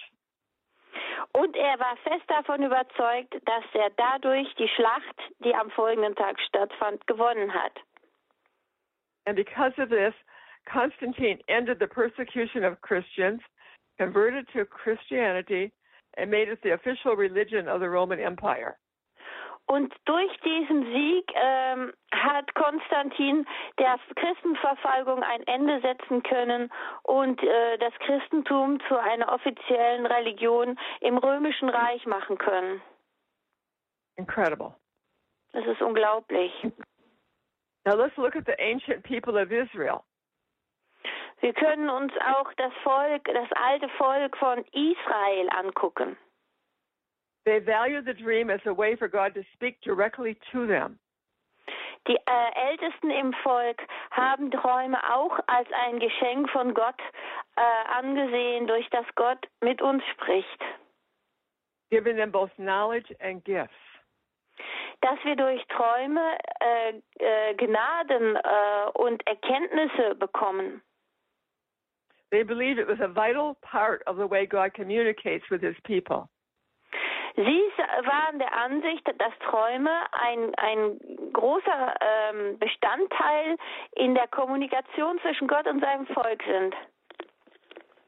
Speaker 3: Und er war fest davon überzeugt, dass er dadurch die Schlacht, die am folgenden Tag stattfand, gewonnen hat.
Speaker 2: And because of this, Constantine ended the persecution of Christians, converted to Christianity, and made it the official religion of the Roman Empire.
Speaker 3: Und durch diesen Sieg ähm, hat Konstantin der Christenverfolgung ein Ende setzen können und äh, das Christentum zu einer offiziellen Religion im römischen Reich machen können.
Speaker 2: Incredible.
Speaker 3: Das ist unglaublich.
Speaker 2: Now let's look at the ancient people of Israel.
Speaker 3: Wir können uns auch das Volk, das alte Volk von Israel angucken.
Speaker 2: They value the dream as a way for God to speak directly to them.
Speaker 3: Die äh, Ältesten im Volk haben Träume auch als ein Geschenk von Gott äh, angesehen, durch das Gott mit uns spricht.
Speaker 2: giving them both knowledge and gifts.
Speaker 3: Dass wir durch Träume äh, äh, Gnaden äh, und Erkenntnisse bekommen.
Speaker 2: They believed it was a vital part of the way God communicates with his people.
Speaker 3: Sie waren der Ansicht, dass Träume ein, ein großer ähm, Bestandteil in der Kommunikation zwischen Gott und seinem Volk sind.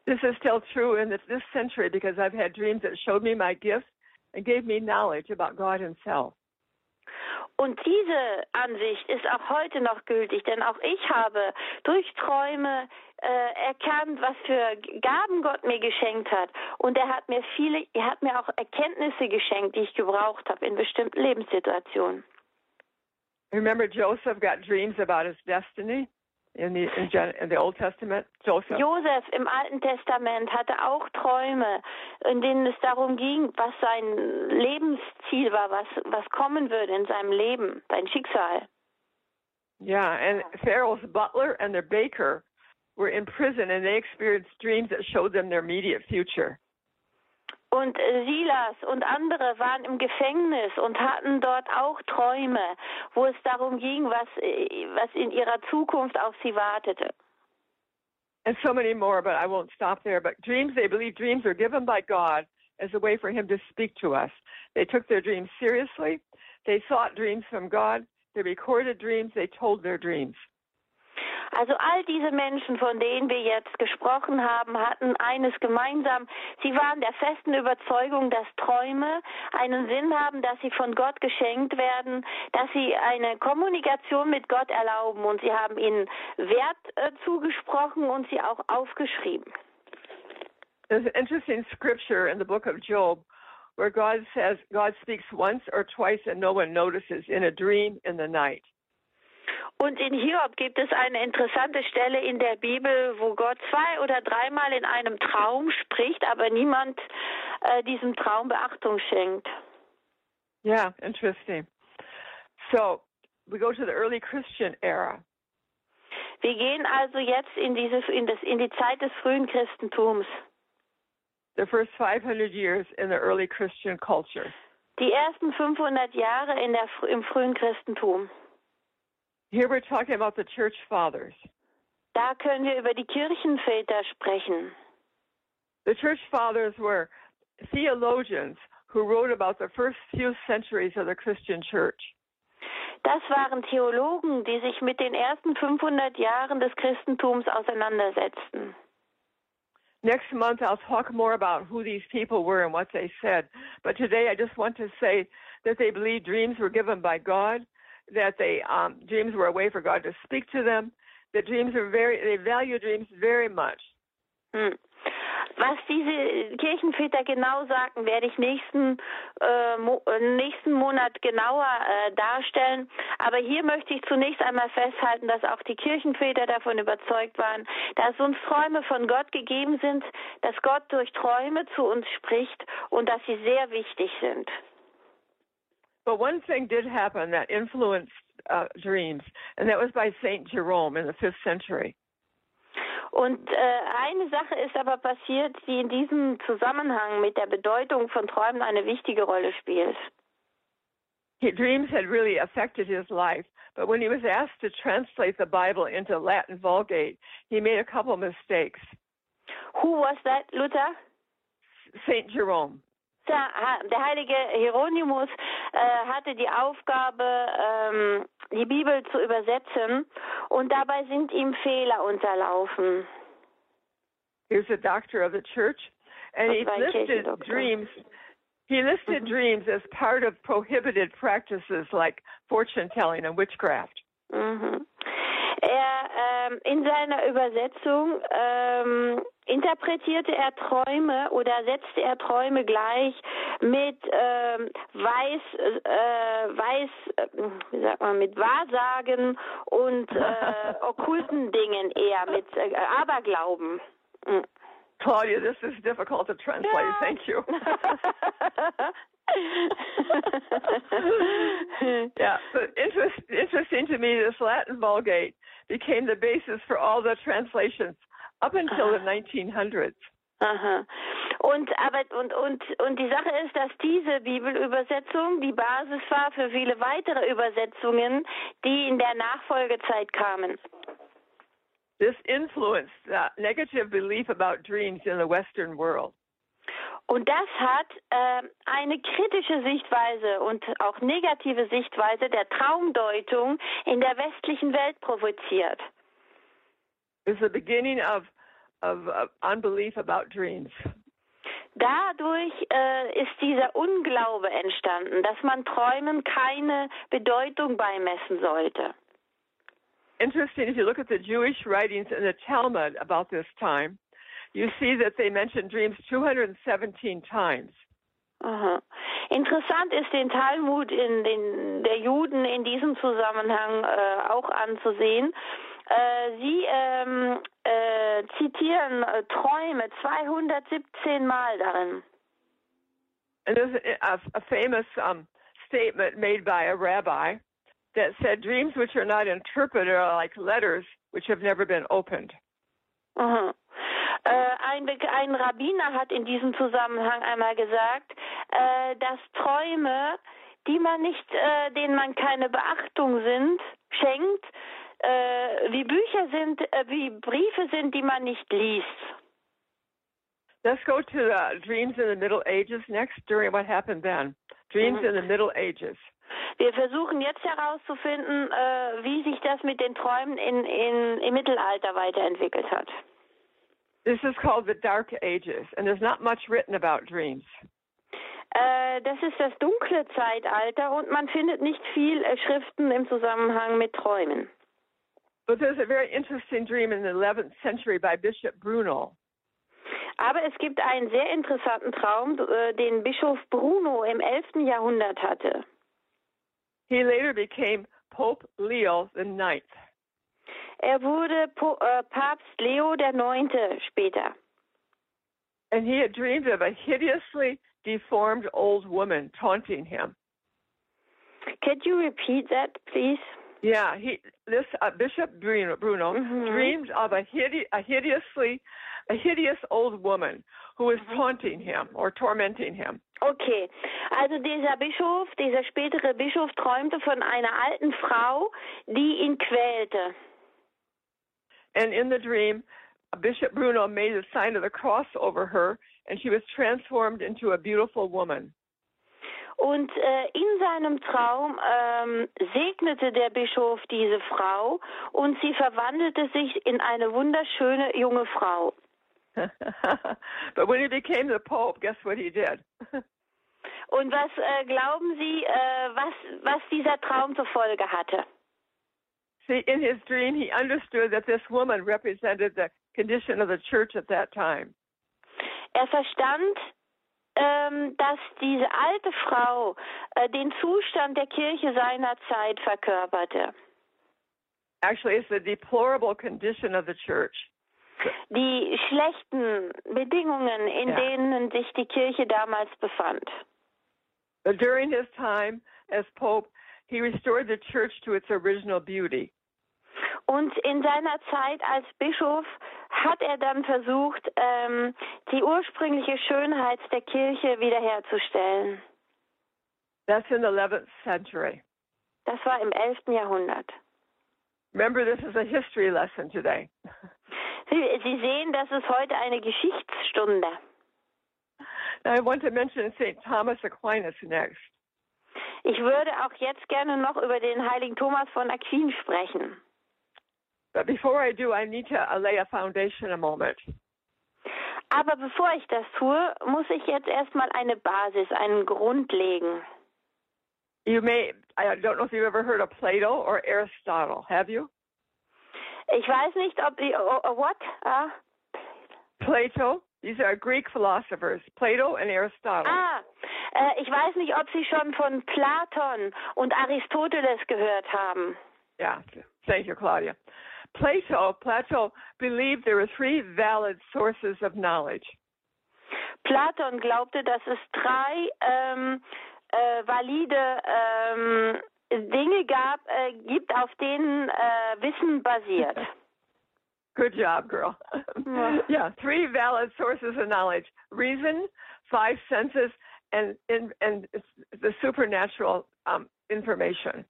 Speaker 2: This is still true in this century because I've had dreams that showed me my gifts and gave me knowledge about God himself.
Speaker 3: Und diese Ansicht ist auch heute noch gültig, denn auch ich habe durch Träume äh, erkannt, was für Gaben Gott mir geschenkt hat. Und er hat mir viele, er hat mir auch Erkenntnisse geschenkt, die ich gebraucht habe in bestimmten Lebenssituationen.
Speaker 2: Remember Joseph got dreams about his destiny in the in, in the Old Testament? Joseph.
Speaker 3: Josef im Alten Testament hatte auch Träume, in denen es darum ging, was sein Lebensziel war, was, was kommen würde in seinem Leben, sein Schicksal.
Speaker 2: Yeah, and Pharaoh's butler and their baker were in prison and they experienced dreams that showed them their immediate future.
Speaker 3: Und Silas und andere waren im Gefängnis und hatten dort auch Träume, wo es darum ging, was, was in ihrer Zukunft auf sie wartete.
Speaker 2: And so many more, but I won't stop there. But dreams, they believe dreams are given by God as a way for Him to speak to us. They took their dreams seriously. They sought dreams from God. They recorded dreams. They told their dreams.
Speaker 3: Also all diese Menschen, von denen wir jetzt gesprochen haben, hatten eines gemeinsam. Sie waren der festen Überzeugung, dass Träume einen Sinn haben, dass sie von Gott geschenkt werden, dass sie eine Kommunikation mit Gott erlauben und sie haben ihnen Wert äh, zugesprochen und sie auch aufgeschrieben.
Speaker 2: There's an interesting scripture in the book of Job where God says God speaks once or twice and no one notices in a dream in the night.
Speaker 3: Und in Hiob gibt es eine interessante Stelle in der Bibel, wo Gott zwei oder dreimal in einem Traum spricht, aber niemand äh, diesem Traum Beachtung schenkt.
Speaker 2: Yeah, interesting. So we go to the early Christian era.
Speaker 3: Wir gehen also jetzt in, diese, in, das, in die Zeit des frühen Christentums.
Speaker 2: the first 500 years in the early Christian culture.
Speaker 3: Die ersten 500 Jahre in der, im frühen Christentum.
Speaker 2: Here we're talking about the church fathers.
Speaker 3: Da können wir über die Kirchenväter sprechen.
Speaker 2: The church fathers were theologians who wrote about the first few centuries of the Christian church.
Speaker 3: Das waren Theologen, die sich mit den ersten 500 Jahren des Christentums auseinandersetzten.
Speaker 2: Next month, I'll talk more about who these people were and what they said. But today, I just want to say that they believed dreams were given by God, that they um, dreams were a way for God to speak to them. That dreams are very, they value dreams very much.
Speaker 3: Hm. Was diese Kirchenväter genau sagten, werde ich nächsten, äh, mo nächsten Monat genauer äh, darstellen. Aber hier möchte ich zunächst einmal festhalten, dass auch die Kirchenväter davon überzeugt waren, dass uns Träume von Gott gegeben sind, dass Gott durch Träume zu uns spricht und dass sie sehr wichtig sind.
Speaker 2: But one thing did happen that influenced uh, dreams, and that was by Saint Jerome in the fifth century.
Speaker 3: Und äh, eine Sache ist aber passiert, die in diesem Zusammenhang mit der Bedeutung von Träumen eine wichtige Rolle spielt.
Speaker 2: He, dreams had really affected his life, but when he was asked to translate the Bible into Latin Vulgate, he made a couple mistakes.
Speaker 3: Who was that, Luther?
Speaker 2: Saint Jerome.
Speaker 3: Der, heilige Hieronymus äh, hatte die Aufgabe, ähm, die Bibel zu übersetzen und dabei sind ihm Fehler unterlaufen.
Speaker 2: He was a doctor of the church and he listed dreams. He listed
Speaker 3: Mhm.
Speaker 2: dreams as part of prohibited practices like fortune telling and witchcraft.
Speaker 3: Mhm. Ähm, in seiner Übersetzung ähm, interpretierte er Träume oder setzte er Träume gleich mit ähm, weiß, äh, weiß, äh, wie sagt man, mit Wahrsagen und äh, [laughs] okkulten Dingen eher mit äh, Aberglauben. Mhm.
Speaker 2: Claudia, this is difficult to translate.
Speaker 3: Ja.
Speaker 2: Thank you. [laughs] yeah, but interest, interesting to me, this Latin Vulgate became the basis for all the translations up until the 1900s.
Speaker 3: Aha. Und aber und und und die Sache ist, dass diese Bibelübersetzung die Basis war für viele weitere Übersetzungen, die in der Nachfolgezeit kamen.
Speaker 2: This influenced the negative belief about dreams in the Western world.
Speaker 3: Und das hat äh, eine kritische Sichtweise und auch negative Sichtweise der Traumdeutung in der westlichen Welt provoziert.
Speaker 2: It's the beginning of, of, of unbelief about dreams.
Speaker 3: Dadurch äh, ist dieser Unglaube entstanden, dass man Träumen keine Bedeutung beimessen sollte.
Speaker 2: Interesting, if you look at the Jewish writings in the Talmud about this time, you see that they mention dreams 217 times.
Speaker 3: Aha. Interessant ist den Talmud in den, der Juden in diesem Zusammenhang äh, auch anzusehen. Äh, sie ähm, äh, zitieren äh, Träume 217 Mal darin.
Speaker 2: And there's a, a, a famous um, statement made by a rabbi that said dreams which are not interpreted are like letters which have never been opened.
Speaker 3: Aha. Äh, ein, ein Rabbiner hat in diesem Zusammenhang einmal gesagt, äh, dass Träume, die man nicht, äh, denen man keine Beachtung sind, schenkt, wie Bücher sind, wie Briefe sind, die man nicht liest.
Speaker 2: Let's go to the dreams in the Middle Ages next, during what happened then. Dreams
Speaker 3: Mhm.
Speaker 2: in the Middle Ages.
Speaker 3: Wir versuchen jetzt herauszufinden, wie sich das mit den Träumen in, in, im Mittelalter weiterentwickelt hat.
Speaker 2: This is called the Dark Ages, and there's not much written about dreams.
Speaker 3: Äh, das ist das dunkle Zeitalter und man findet nicht viel äh, Schriften im Zusammenhang mit Träumen.
Speaker 2: But there's a very interesting dream in the 11th century by Bishop Bruno.
Speaker 3: Aber es gibt einen sehr interessanten Traum, äh, den Bischof Bruno im 11. Jahrhundert hatte.
Speaker 2: He later became Pope Leo the Ninth.
Speaker 3: Er wurde po äh, Papst Leo der Neunte später.
Speaker 2: And he had dreamed of a hideously deformed old woman taunting him.
Speaker 3: Could you repeat that, please?
Speaker 2: Yeah, he this uh, Bishop Bruno, Bruno
Speaker 3: Mhm.
Speaker 2: dreamed of a, hide- a hideously a hideous old woman who was taunting him or tormenting him.
Speaker 3: Okay, also dieser Bischof, dieser spätere Bischof träumte von einer alten Frau, die ihn quälte.
Speaker 2: And in the dream, Bishop Bruno made the sign of the cross over her, and she was transformed into a beautiful woman.
Speaker 3: Und äh, in seinem Traum ähm, segnete der Bischof diese Frau und sie verwandelte sich in eine wunderschöne junge Frau. [laughs]
Speaker 2: but when he became the Pope, guess what he did? [laughs]
Speaker 3: Und was äh, glauben Sie, äh, was, was dieser Traum zur Folge hatte?
Speaker 2: See, in his dream, he understood that this woman represented the condition of the church at that time.
Speaker 3: Er verstand, ähm, dass diese alte Frau äh, den Zustand der Kirche seiner Zeit verkörperte.
Speaker 2: Actually, it's the deplorable condition of the church.
Speaker 3: Die schlechten Bedingungen, in
Speaker 2: Ja.
Speaker 3: denen sich die Kirche damals befand.
Speaker 2: But during his time as Pope, he restored the church to its original beauty.
Speaker 3: Und in seiner Zeit als Bischof hat er dann versucht, ähm, die ursprüngliche Schönheit der Kirche wiederherzustellen.
Speaker 2: That's in the 11th century.
Speaker 3: Das war im 11. Jahrhundert.
Speaker 2: Remember, this is a history lesson today.
Speaker 3: Sie, Sie sehen, das ist heute eine Geschichtsstunde.
Speaker 2: I want to mention St. Thomas Aquinas next.
Speaker 3: Ich würde auch jetzt gerne noch über den heiligen Thomas von Aquin sprechen.
Speaker 2: But before I do, I need to uh, lay a foundation a moment.
Speaker 3: Aber bevor ich das tue, muss ich jetzt erstmal eine Basis, einen Grund legen.
Speaker 2: You may, I don't know if you've ever heard of Plato or Aristotle. Have you?
Speaker 3: Ich weiß nicht, ob die, oh, oh, what? Ah,
Speaker 2: Plato, these are Greek philosophers, Plato and Aristotle.
Speaker 3: ah äh, ich weiß nicht, ob Sie schon von Platon und Aristoteles gehört haben.
Speaker 2: Yeah, thank you, Claudia. Plato, Plato believed there were three valid sources of knowledge.
Speaker 3: Platon glaubte, dass es drei ähm, äh, valide ähm, Dinge gab, äh, gibt, auf denen äh, Wissen basiert. [laughs]
Speaker 2: Good job, girl.
Speaker 3: Yeah. [laughs]
Speaker 2: yeah, three valid sources of knowledge: reason, five senses, and and, and the supernatural um, information.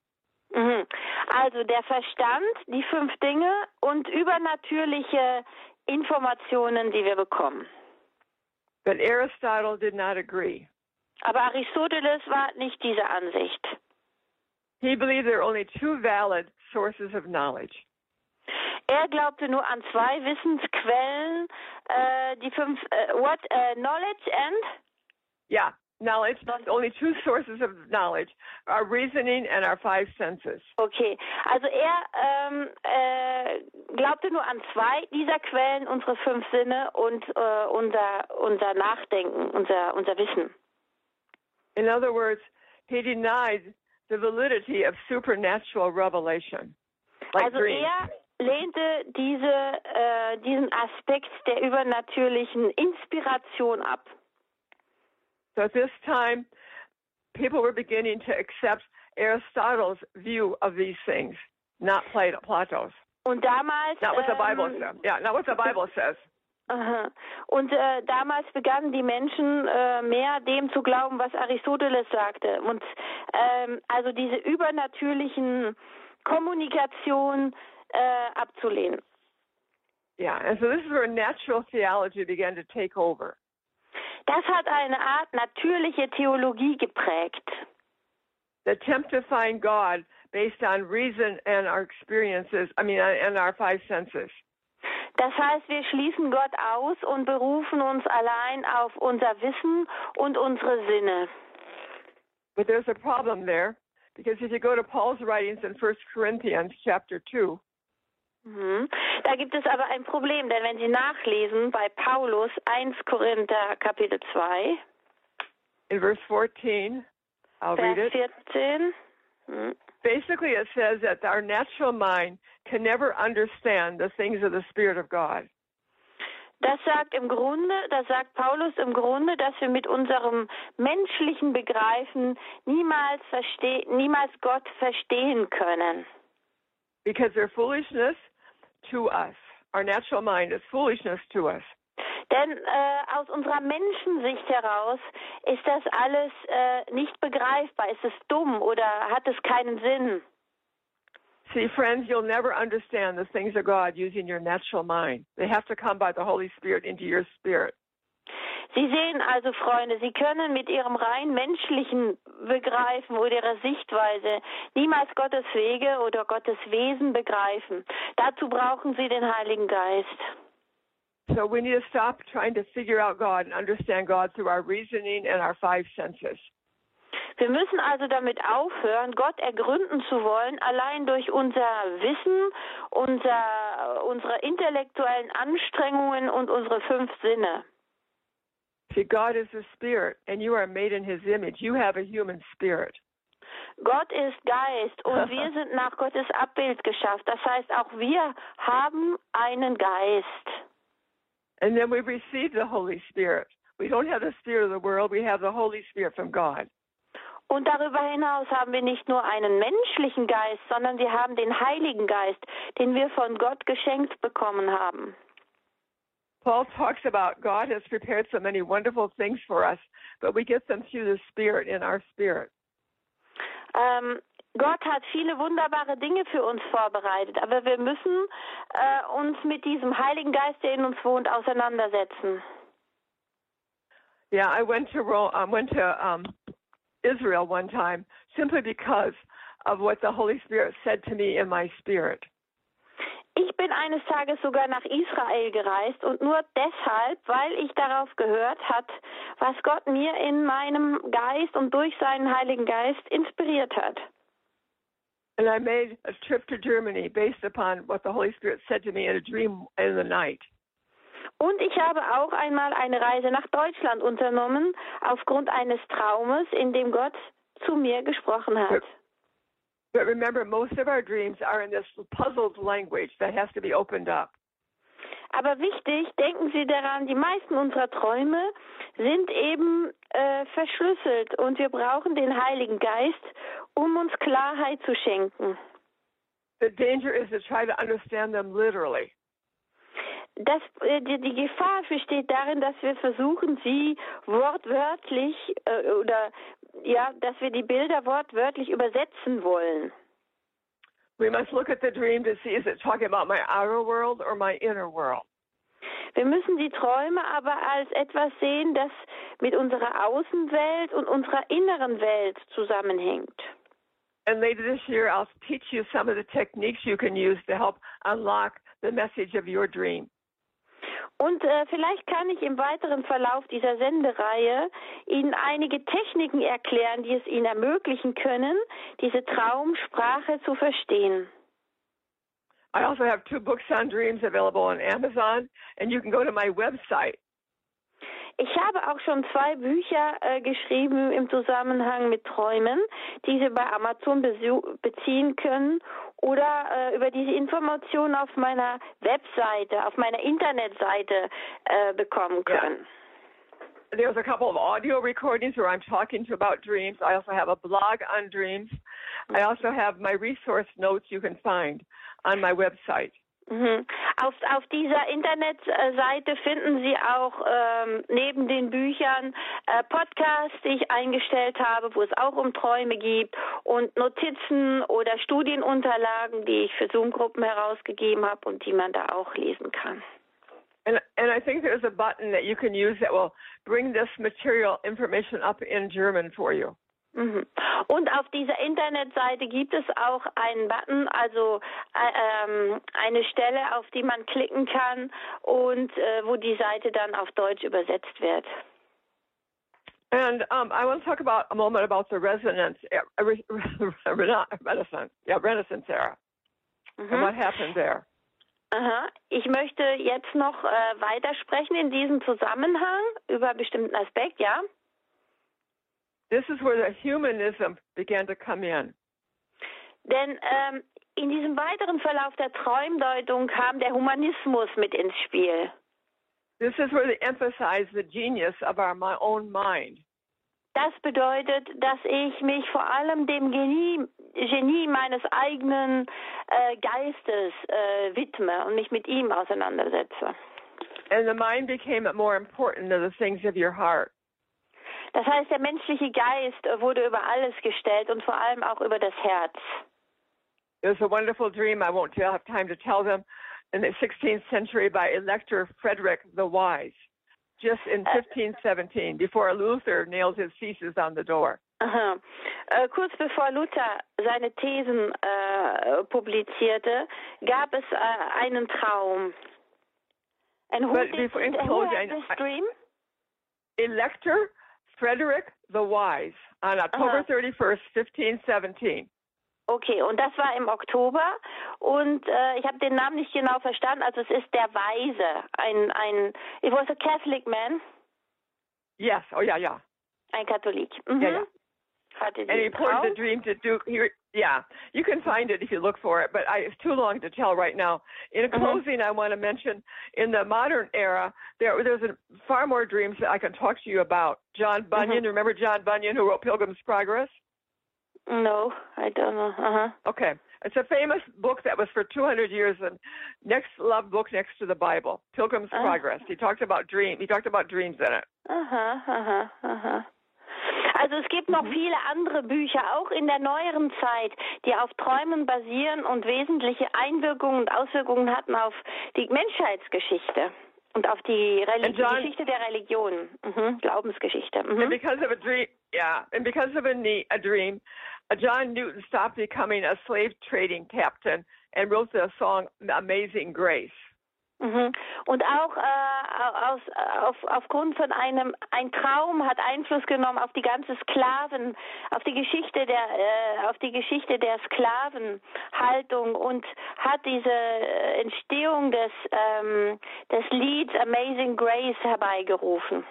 Speaker 3: Mhm. Also der Verstand, die fünf Dinge und übernatürliche Informationen, die wir bekommen.
Speaker 2: But Aristotle did not agree.
Speaker 3: Aber Aristoteles war nicht dieser Ansicht.
Speaker 2: He believed there are only two valid sources of knowledge.
Speaker 3: Er glaubte nur an zwei Wissensquellen, äh, die fünf, äh, what, äh, knowledge and?
Speaker 2: Yeah, knowledge. Only two [laughs] sources of knowledge: our reasoning and our five senses.
Speaker 3: Okay, also er ähm, äh, glaubte nur an zwei dieser Quellen, unsere fünf Sinne und äh, unser, unser Nachdenken, unser, unser Wissen.
Speaker 2: In other words, he denied the validity of supernatural revelation, like
Speaker 3: also
Speaker 2: dreams.
Speaker 3: er lehnte diese, äh, diesen Aspekt der übernatürlichen Inspiration ab.
Speaker 2: So at this time, people were beginning to accept Aristotle's view of these things, not Plato, Plato's.
Speaker 3: Und damals.
Speaker 2: Not what the Bible
Speaker 3: ähm,
Speaker 2: says. Yeah, not what the Bible says.
Speaker 3: Aha. Und äh, damals begannen die Menschen äh, mehr dem zu glauben, was Aristoteles sagte. Und ähm, also diese übernatürlichen Kommunikation äh, abzulehnen.
Speaker 2: Yeah, and so this is where natural theology began to take over.
Speaker 3: Das hat eine Art natürliche Theologie geprägt.
Speaker 2: The attempt to find God based on reason and our experiences, I mean, and our five senses.
Speaker 3: Das heißt, wir schließen Gott aus und berufen uns allein auf unser Wissen und unsere Sinne.
Speaker 2: But there's a problem there, because if you go to Paul's writings in 1 Corinthians chapter 2,
Speaker 3: Mhm. Da gibt es aber ein Problem, denn wenn Sie nachlesen bei Paulus 1 Korinther Kapitel 2,
Speaker 2: in verse 14, I'll read
Speaker 3: Vers
Speaker 2: it.
Speaker 3: 14, mhm.
Speaker 2: Basically, it says that our natural mind can never understand the things of the Spirit of God.
Speaker 3: das sagt im Grunde, das sagt Paulus im Grunde, dass wir mit unserem menschlichen Begreifen niemals verste niemals Gott verstehen können.
Speaker 2: Because they're foolishness to us. Our natural mind is foolishness to us.
Speaker 3: Denn äh, aus unserer Menschensicht heraus ist das alles äh, nicht begreifbar. Ist es dumm oder hat es keinen Sinn?
Speaker 2: See, friends, you'll never understand the things of God using your natural mind. They have to come by the Holy Spirit into your spirit.
Speaker 3: Sie sehen also, Freunde, Sie können mit Ihrem rein menschlichen Begreifen oder Ihrer Sichtweise niemals Gottes Wege oder Gottes Wesen begreifen. Dazu brauchen Sie den Heiligen Geist.
Speaker 2: So we need to stop trying to figure out God and understand God through our reasoning and our five senses.
Speaker 3: Wir müssen also damit aufhören, Gott ergründen zu wollen, allein durch unser Wissen, unser, unsere intellektuellen Anstrengungen und unsere fünf Sinne.
Speaker 2: See, God is a spirit, and you are made in His image. You have a human spirit.
Speaker 3: Gott ist Geist und [laughs] wir sind nach Gottes Abbild geschafft. Das heißt, auch wir haben einen Geist.
Speaker 2: And then we receive the Holy Spirit. We don't have the spirit of the world, we have the Holy Spirit from God.
Speaker 3: Und darüber hinaus haben wir nicht nur einen menschlichen Geist, sondern wir haben den Heiligen Geist, den wir von Gott geschenkt bekommen haben.
Speaker 2: Paul talks about God has prepared so many wonderful things for us, but we get them through the Spirit in our spirit.
Speaker 3: Ähm, Gott hat viele wunderbare Dinge für uns vorbereitet, aber wir müssen äh, uns mit diesem Heiligen Geist, der in uns wohnt, auseinandersetzen.
Speaker 2: Yeah, I went to Rome, um, went to um, Israel one time simply because of what the Holy Spirit said to me in my spirit.
Speaker 3: Ich bin eines Tages sogar nach Israel gereist und nur deshalb, weil ich darauf gehört hat, was Gott mir in meinem Geist und durch seinen Heiligen Geist inspiriert hat.
Speaker 2: And I made a trip to Germany based upon what the Holy Spirit said to me in a dream in the night.
Speaker 3: Und ich habe auch einmal eine Reise nach Deutschland unternommen, aufgrund eines Traumes, in dem Gott zu mir gesprochen hat.
Speaker 2: But remember, most of our dreams are in this puzzled language that has to be opened up.
Speaker 3: Aber wichtig, denken Sie daran, die meisten unserer Träume sind eben äh, verschlüsselt und wir brauchen den Heiligen Geist, um uns Klarheit zu schenken.
Speaker 2: The danger is to try to understand them literally.
Speaker 3: Das, äh, die, die Gefahr besteht darin, dass wir versuchen, sie wortwörtlich äh, oder ja, dass wir die Bilder wortwörtlich übersetzen wollen.
Speaker 2: We must look at the dream to see is it talking about my outer world or my inner world.
Speaker 3: Wir müssen die Träume aber als etwas sehen, das mit unserer Außenwelt und unserer inneren Welt zusammenhängt.
Speaker 2: And later this year, I'll teach you some of the techniques you can use to help unlock the message of your dream.
Speaker 3: Und äh, vielleicht kann ich im weiteren Verlauf dieser Sendereihe Ihnen einige Techniken erklären, die es Ihnen ermöglichen können, diese Traumsprache zu verstehen.
Speaker 2: I also have two books on dreams available on Amazon, and you can go to my website.
Speaker 3: Ich habe auch schon zwei Bücher äh, geschrieben im Zusammenhang mit Träumen, die Sie bei Amazon beziehen können oder äh, über diese Informationen auf meiner Webseite, auf meiner Internetseite äh, bekommen können.
Speaker 2: Yeah. There's a couple of audio recordings where I'm talking to about dreams. I also have a blog on dreams. I mm-hmm. also have my resource notes you can find on my website.
Speaker 3: Mhm. Auf, auf dieser Internetseite finden Sie auch ähm, neben den Büchern äh, Podcasts, die ich eingestellt habe, wo es auch um Träume gibt und Notizen oder Studienunterlagen, die ich für Zoom-Gruppen herausgegeben habe und die man da auch lesen kann.
Speaker 2: And, and I think there's a button that you can use that will bring this material information up in German for you.
Speaker 3: Mhm. Und auf dieser Internetseite gibt es auch einen Button, also äh, ähm, eine Stelle, auf die man klicken kann und äh, wo die Seite dann auf Deutsch übersetzt wird.
Speaker 2: And um, I want to talk about a moment about the resonance, uh, re, [laughs] re, Renaissance, yeah, Renaissance era,
Speaker 3: Mhm.
Speaker 2: and what happened there.
Speaker 3: Aha. Ich möchte jetzt noch äh, weitersprechen in diesem Zusammenhang über einen bestimmten Aspekt, ja?
Speaker 2: This is where the humanism began to come in.
Speaker 3: Denn ähm, in diesem weiteren Verlauf der Träumdeutung kam der Humanismus mit ins Spiel.
Speaker 2: This is where they emphasize the genius of our my own mind.
Speaker 3: Das bedeutet, dass ich mich vor allem dem Genie, Genie meines eigenen äh, Geistes äh, widme und mich mit ihm auseinandersetze.
Speaker 2: And the mind became more important than the things of your heart.
Speaker 3: Das heißt, der menschliche Geist wurde über alles gestellt und vor allem auch über das Herz.
Speaker 2: It was a wonderful dream. I won't have time to tell them. In the 16th century, by Elector Frederick the Wise, just in 1517, before Luther nailed his thesis on the door.
Speaker 3: Aha. Äh, kurz bevor Luther seine Thesen äh, publizierte, gab es äh, einen Traum. And who,
Speaker 2: But
Speaker 3: did,
Speaker 2: before- in
Speaker 3: who had this dream?
Speaker 2: Elector Frederick the Wise on October
Speaker 3: Uh-huh.
Speaker 2: 31st, 1517.
Speaker 3: Okay, und das war im Oktober und äh, ich habe den Namen nicht genau verstanden. Also es ist der Weise, ein ein it was a Catholic man,
Speaker 2: Yes. Oh, yeah, yeah.
Speaker 3: ein Katholik. Mhm.
Speaker 2: Ja, ja. And he reported the dream to Duke. He, yeah, you can find it if you look for it, but I, it's too long to tell right now. In
Speaker 3: Mhm.
Speaker 2: closing, I want to mention in the modern era, there there's a, far more dreams that I can talk to you about. John Bunyan, remember John Bunyan who wrote Pilgrim's Progress?
Speaker 3: No, I don't know. Uh-huh.
Speaker 2: Okay. It's a famous book that was for 200 years and next love book next to the Bible, Pilgrim's
Speaker 3: Ah.
Speaker 2: Progress. He talked about dream. He talked about dreams in it.
Speaker 3: Aha, aha, aha. Also es gibt noch
Speaker 2: Mhm.
Speaker 3: viele andere Bücher, auch in der neueren Zeit, die auf Träumen basieren und wesentliche Einwirkungen und Auswirkungen hatten auf die Menschheitsgeschichte und auf die, Reli
Speaker 2: And John-
Speaker 3: Geschichte der Religion, mhm. Glaubensgeschichte.
Speaker 2: And
Speaker 3: Mhm.
Speaker 2: because of a dream, yeah, and because of a, ne- a dream, uh, John Newton stopped becoming a slave trading captain and wrote the song "Amazing Grace."
Speaker 3: Mhm. Und auch äh, aus, auf, aufgrund von einem ein Traum hat Einfluss genommen auf die ganze Sklaven, auf die Geschichte der äh, auf die Geschichte der Sklavenhaltung und hat diese äh, Entstehung des ähm, des Lieds Amazing Grace herbeigerufen.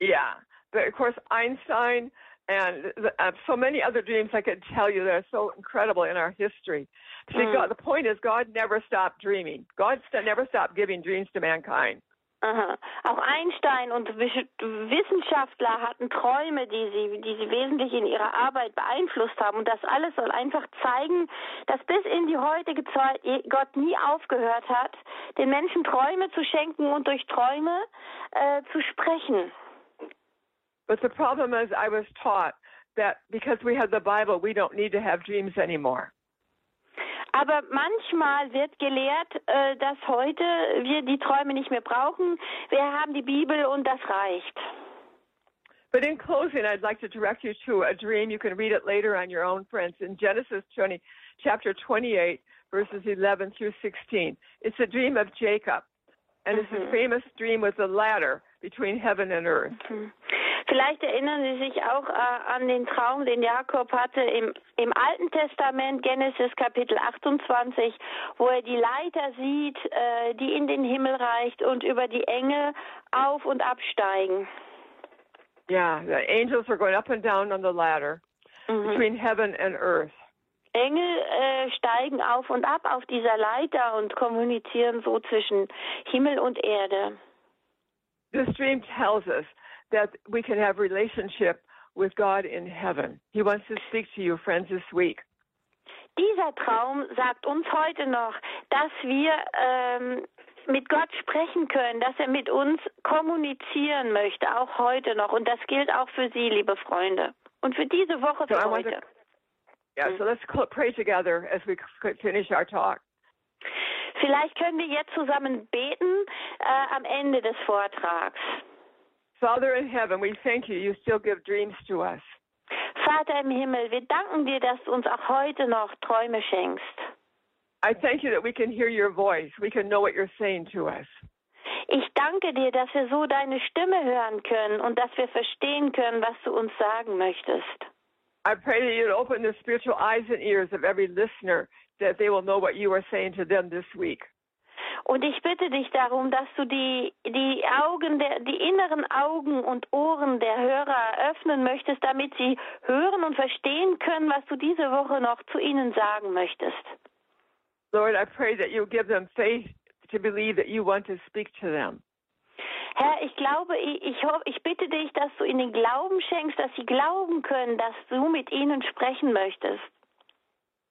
Speaker 2: Yeah, but of course Einstein and uh, so many other dreams I could tell you that are so incredible in our history. See,
Speaker 3: Mm.
Speaker 2: God, the point is God never stopped dreaming. God st- never stopped giving dreams to mankind.
Speaker 3: Aha. Auch Einstein und Wissenschaftler hatten Träume, die sie, die sie wesentlich in ihrer Arbeit beeinflusst haben. Und das alles soll einfach zeigen, dass bis in die heutige Zeit Gott nie aufgehört hat, den Menschen Träume zu schenken und durch Träume äh, zu sprechen.
Speaker 2: But the problem is, I was taught that because we have the Bible, we don't need to have dreams anymore.
Speaker 3: Aber manchmal wird gelehrt, äh, dass heute wir die Träume nicht mehr brauchen. Wir haben die Bibel und das reicht.
Speaker 2: But in closing, I'd like to direct you to a dream. You can read it later on your own, friends, in Genesis 20, chapter 28, verses 11 through 16. It's a dream of Jacob, and it's a
Speaker 3: Mhm.
Speaker 2: famous dream with a ladder between heaven and earth.
Speaker 3: Hm. Vielleicht erinnern Sie sich auch äh, an den Traum, den Jakob hatte im, im Alten Testament, Genesis Kapitel 28, wo er die Leiter sieht, äh, die in den Himmel reicht und über die Engel auf und absteigen.
Speaker 2: Yeah, the angels are going up and down on the ladder
Speaker 3: Mhm.
Speaker 2: between heaven and earth.
Speaker 3: Engel äh, steigen auf und ab auf dieser Leiter und kommunizieren so zwischen Himmel und Erde.
Speaker 2: This dream tells us that we can have relationship with God in heaven. He wants to speak to you, friends, this week.
Speaker 3: Dieser Traum sagt uns heute noch, dass wir ähm, mit Gott sprechen können, dass er mit uns kommunizieren möchte, auch heute noch. Und das gilt auch für Sie, liebe Freunde. Und für diese Woche,
Speaker 2: So
Speaker 3: für
Speaker 2: I want to,
Speaker 3: heute.
Speaker 2: yeah. So let's pray together as we finish our talk.
Speaker 3: Vielleicht können wir jetzt zusammen beten äh, am Ende des Vortrags.
Speaker 2: Father in heaven, we thank you. You still give dreams to us.
Speaker 3: Vater im Himmel, wir danken dir, dass du uns auch heute noch Träume schenkst.
Speaker 2: I thank you that we can hear your voice. We can know what you're saying to us.
Speaker 3: Ich danke dir, dass wir so deine Stimme hören können und dass wir verstehen können, was du uns sagen möchtest.
Speaker 2: I pray that you'd open the spiritual eyes and ears of every listener that they will know what you are saying to them this week.
Speaker 3: Und ich bitte dich darum, dass du die, die Augen, der, die inneren Augen und Ohren der Hörer öffnen möchtest, damit sie hören und verstehen können, was du diese Woche noch zu ihnen sagen möchtest.
Speaker 2: Lord, I pray that you give them faith to believe that you want to speak to them.
Speaker 3: Herr, ich glaube, ich, ich, ich bitte dich, dass du ihnen Glauben schenkst, dass sie glauben können, dass du mit ihnen sprechen möchtest.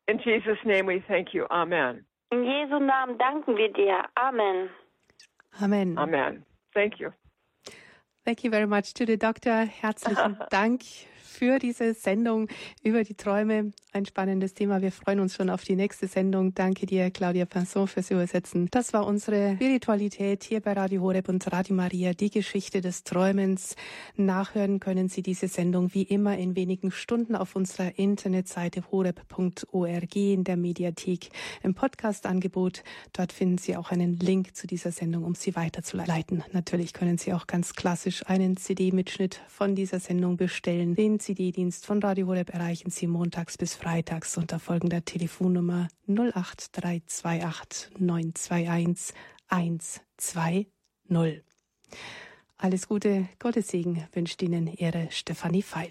Speaker 2: In Jesus' name we thank you. Amen.
Speaker 3: In Jesu Namen danken wir dir. Amen.
Speaker 1: Amen.
Speaker 2: Amen. Thank you.
Speaker 1: Thank you very much to the doctor. Herzlichen [laughs] Dank für diese Sendung über die Träume. Ein spannendes Thema. Wir freuen uns schon auf die nächste Sendung. Danke dir, Claudia Pinson, fürs Übersetzen. Das war unsere Spiritualität hier bei Radio Horeb und Radio Maria, die Geschichte des Träumens. Nachhören können Sie diese Sendung wie immer in wenigen Stunden auf unserer Internetseite horeb.org in der Mediathek im Podcast-Angebot. Dort finden Sie auch einen Link zu dieser Sendung, um sie weiterzuleiten. Natürlich können Sie auch ganz klassisch einen CD-Mitschnitt von dieser Sendung bestellen. Den CD-Dienst von Radio Horeb erreichen Sie montags bis freitags unter folgender Telefonnummer 08328 921 120. Alles Gute, Gottes Segen wünscht Ihnen Ihre Stefanie Feil.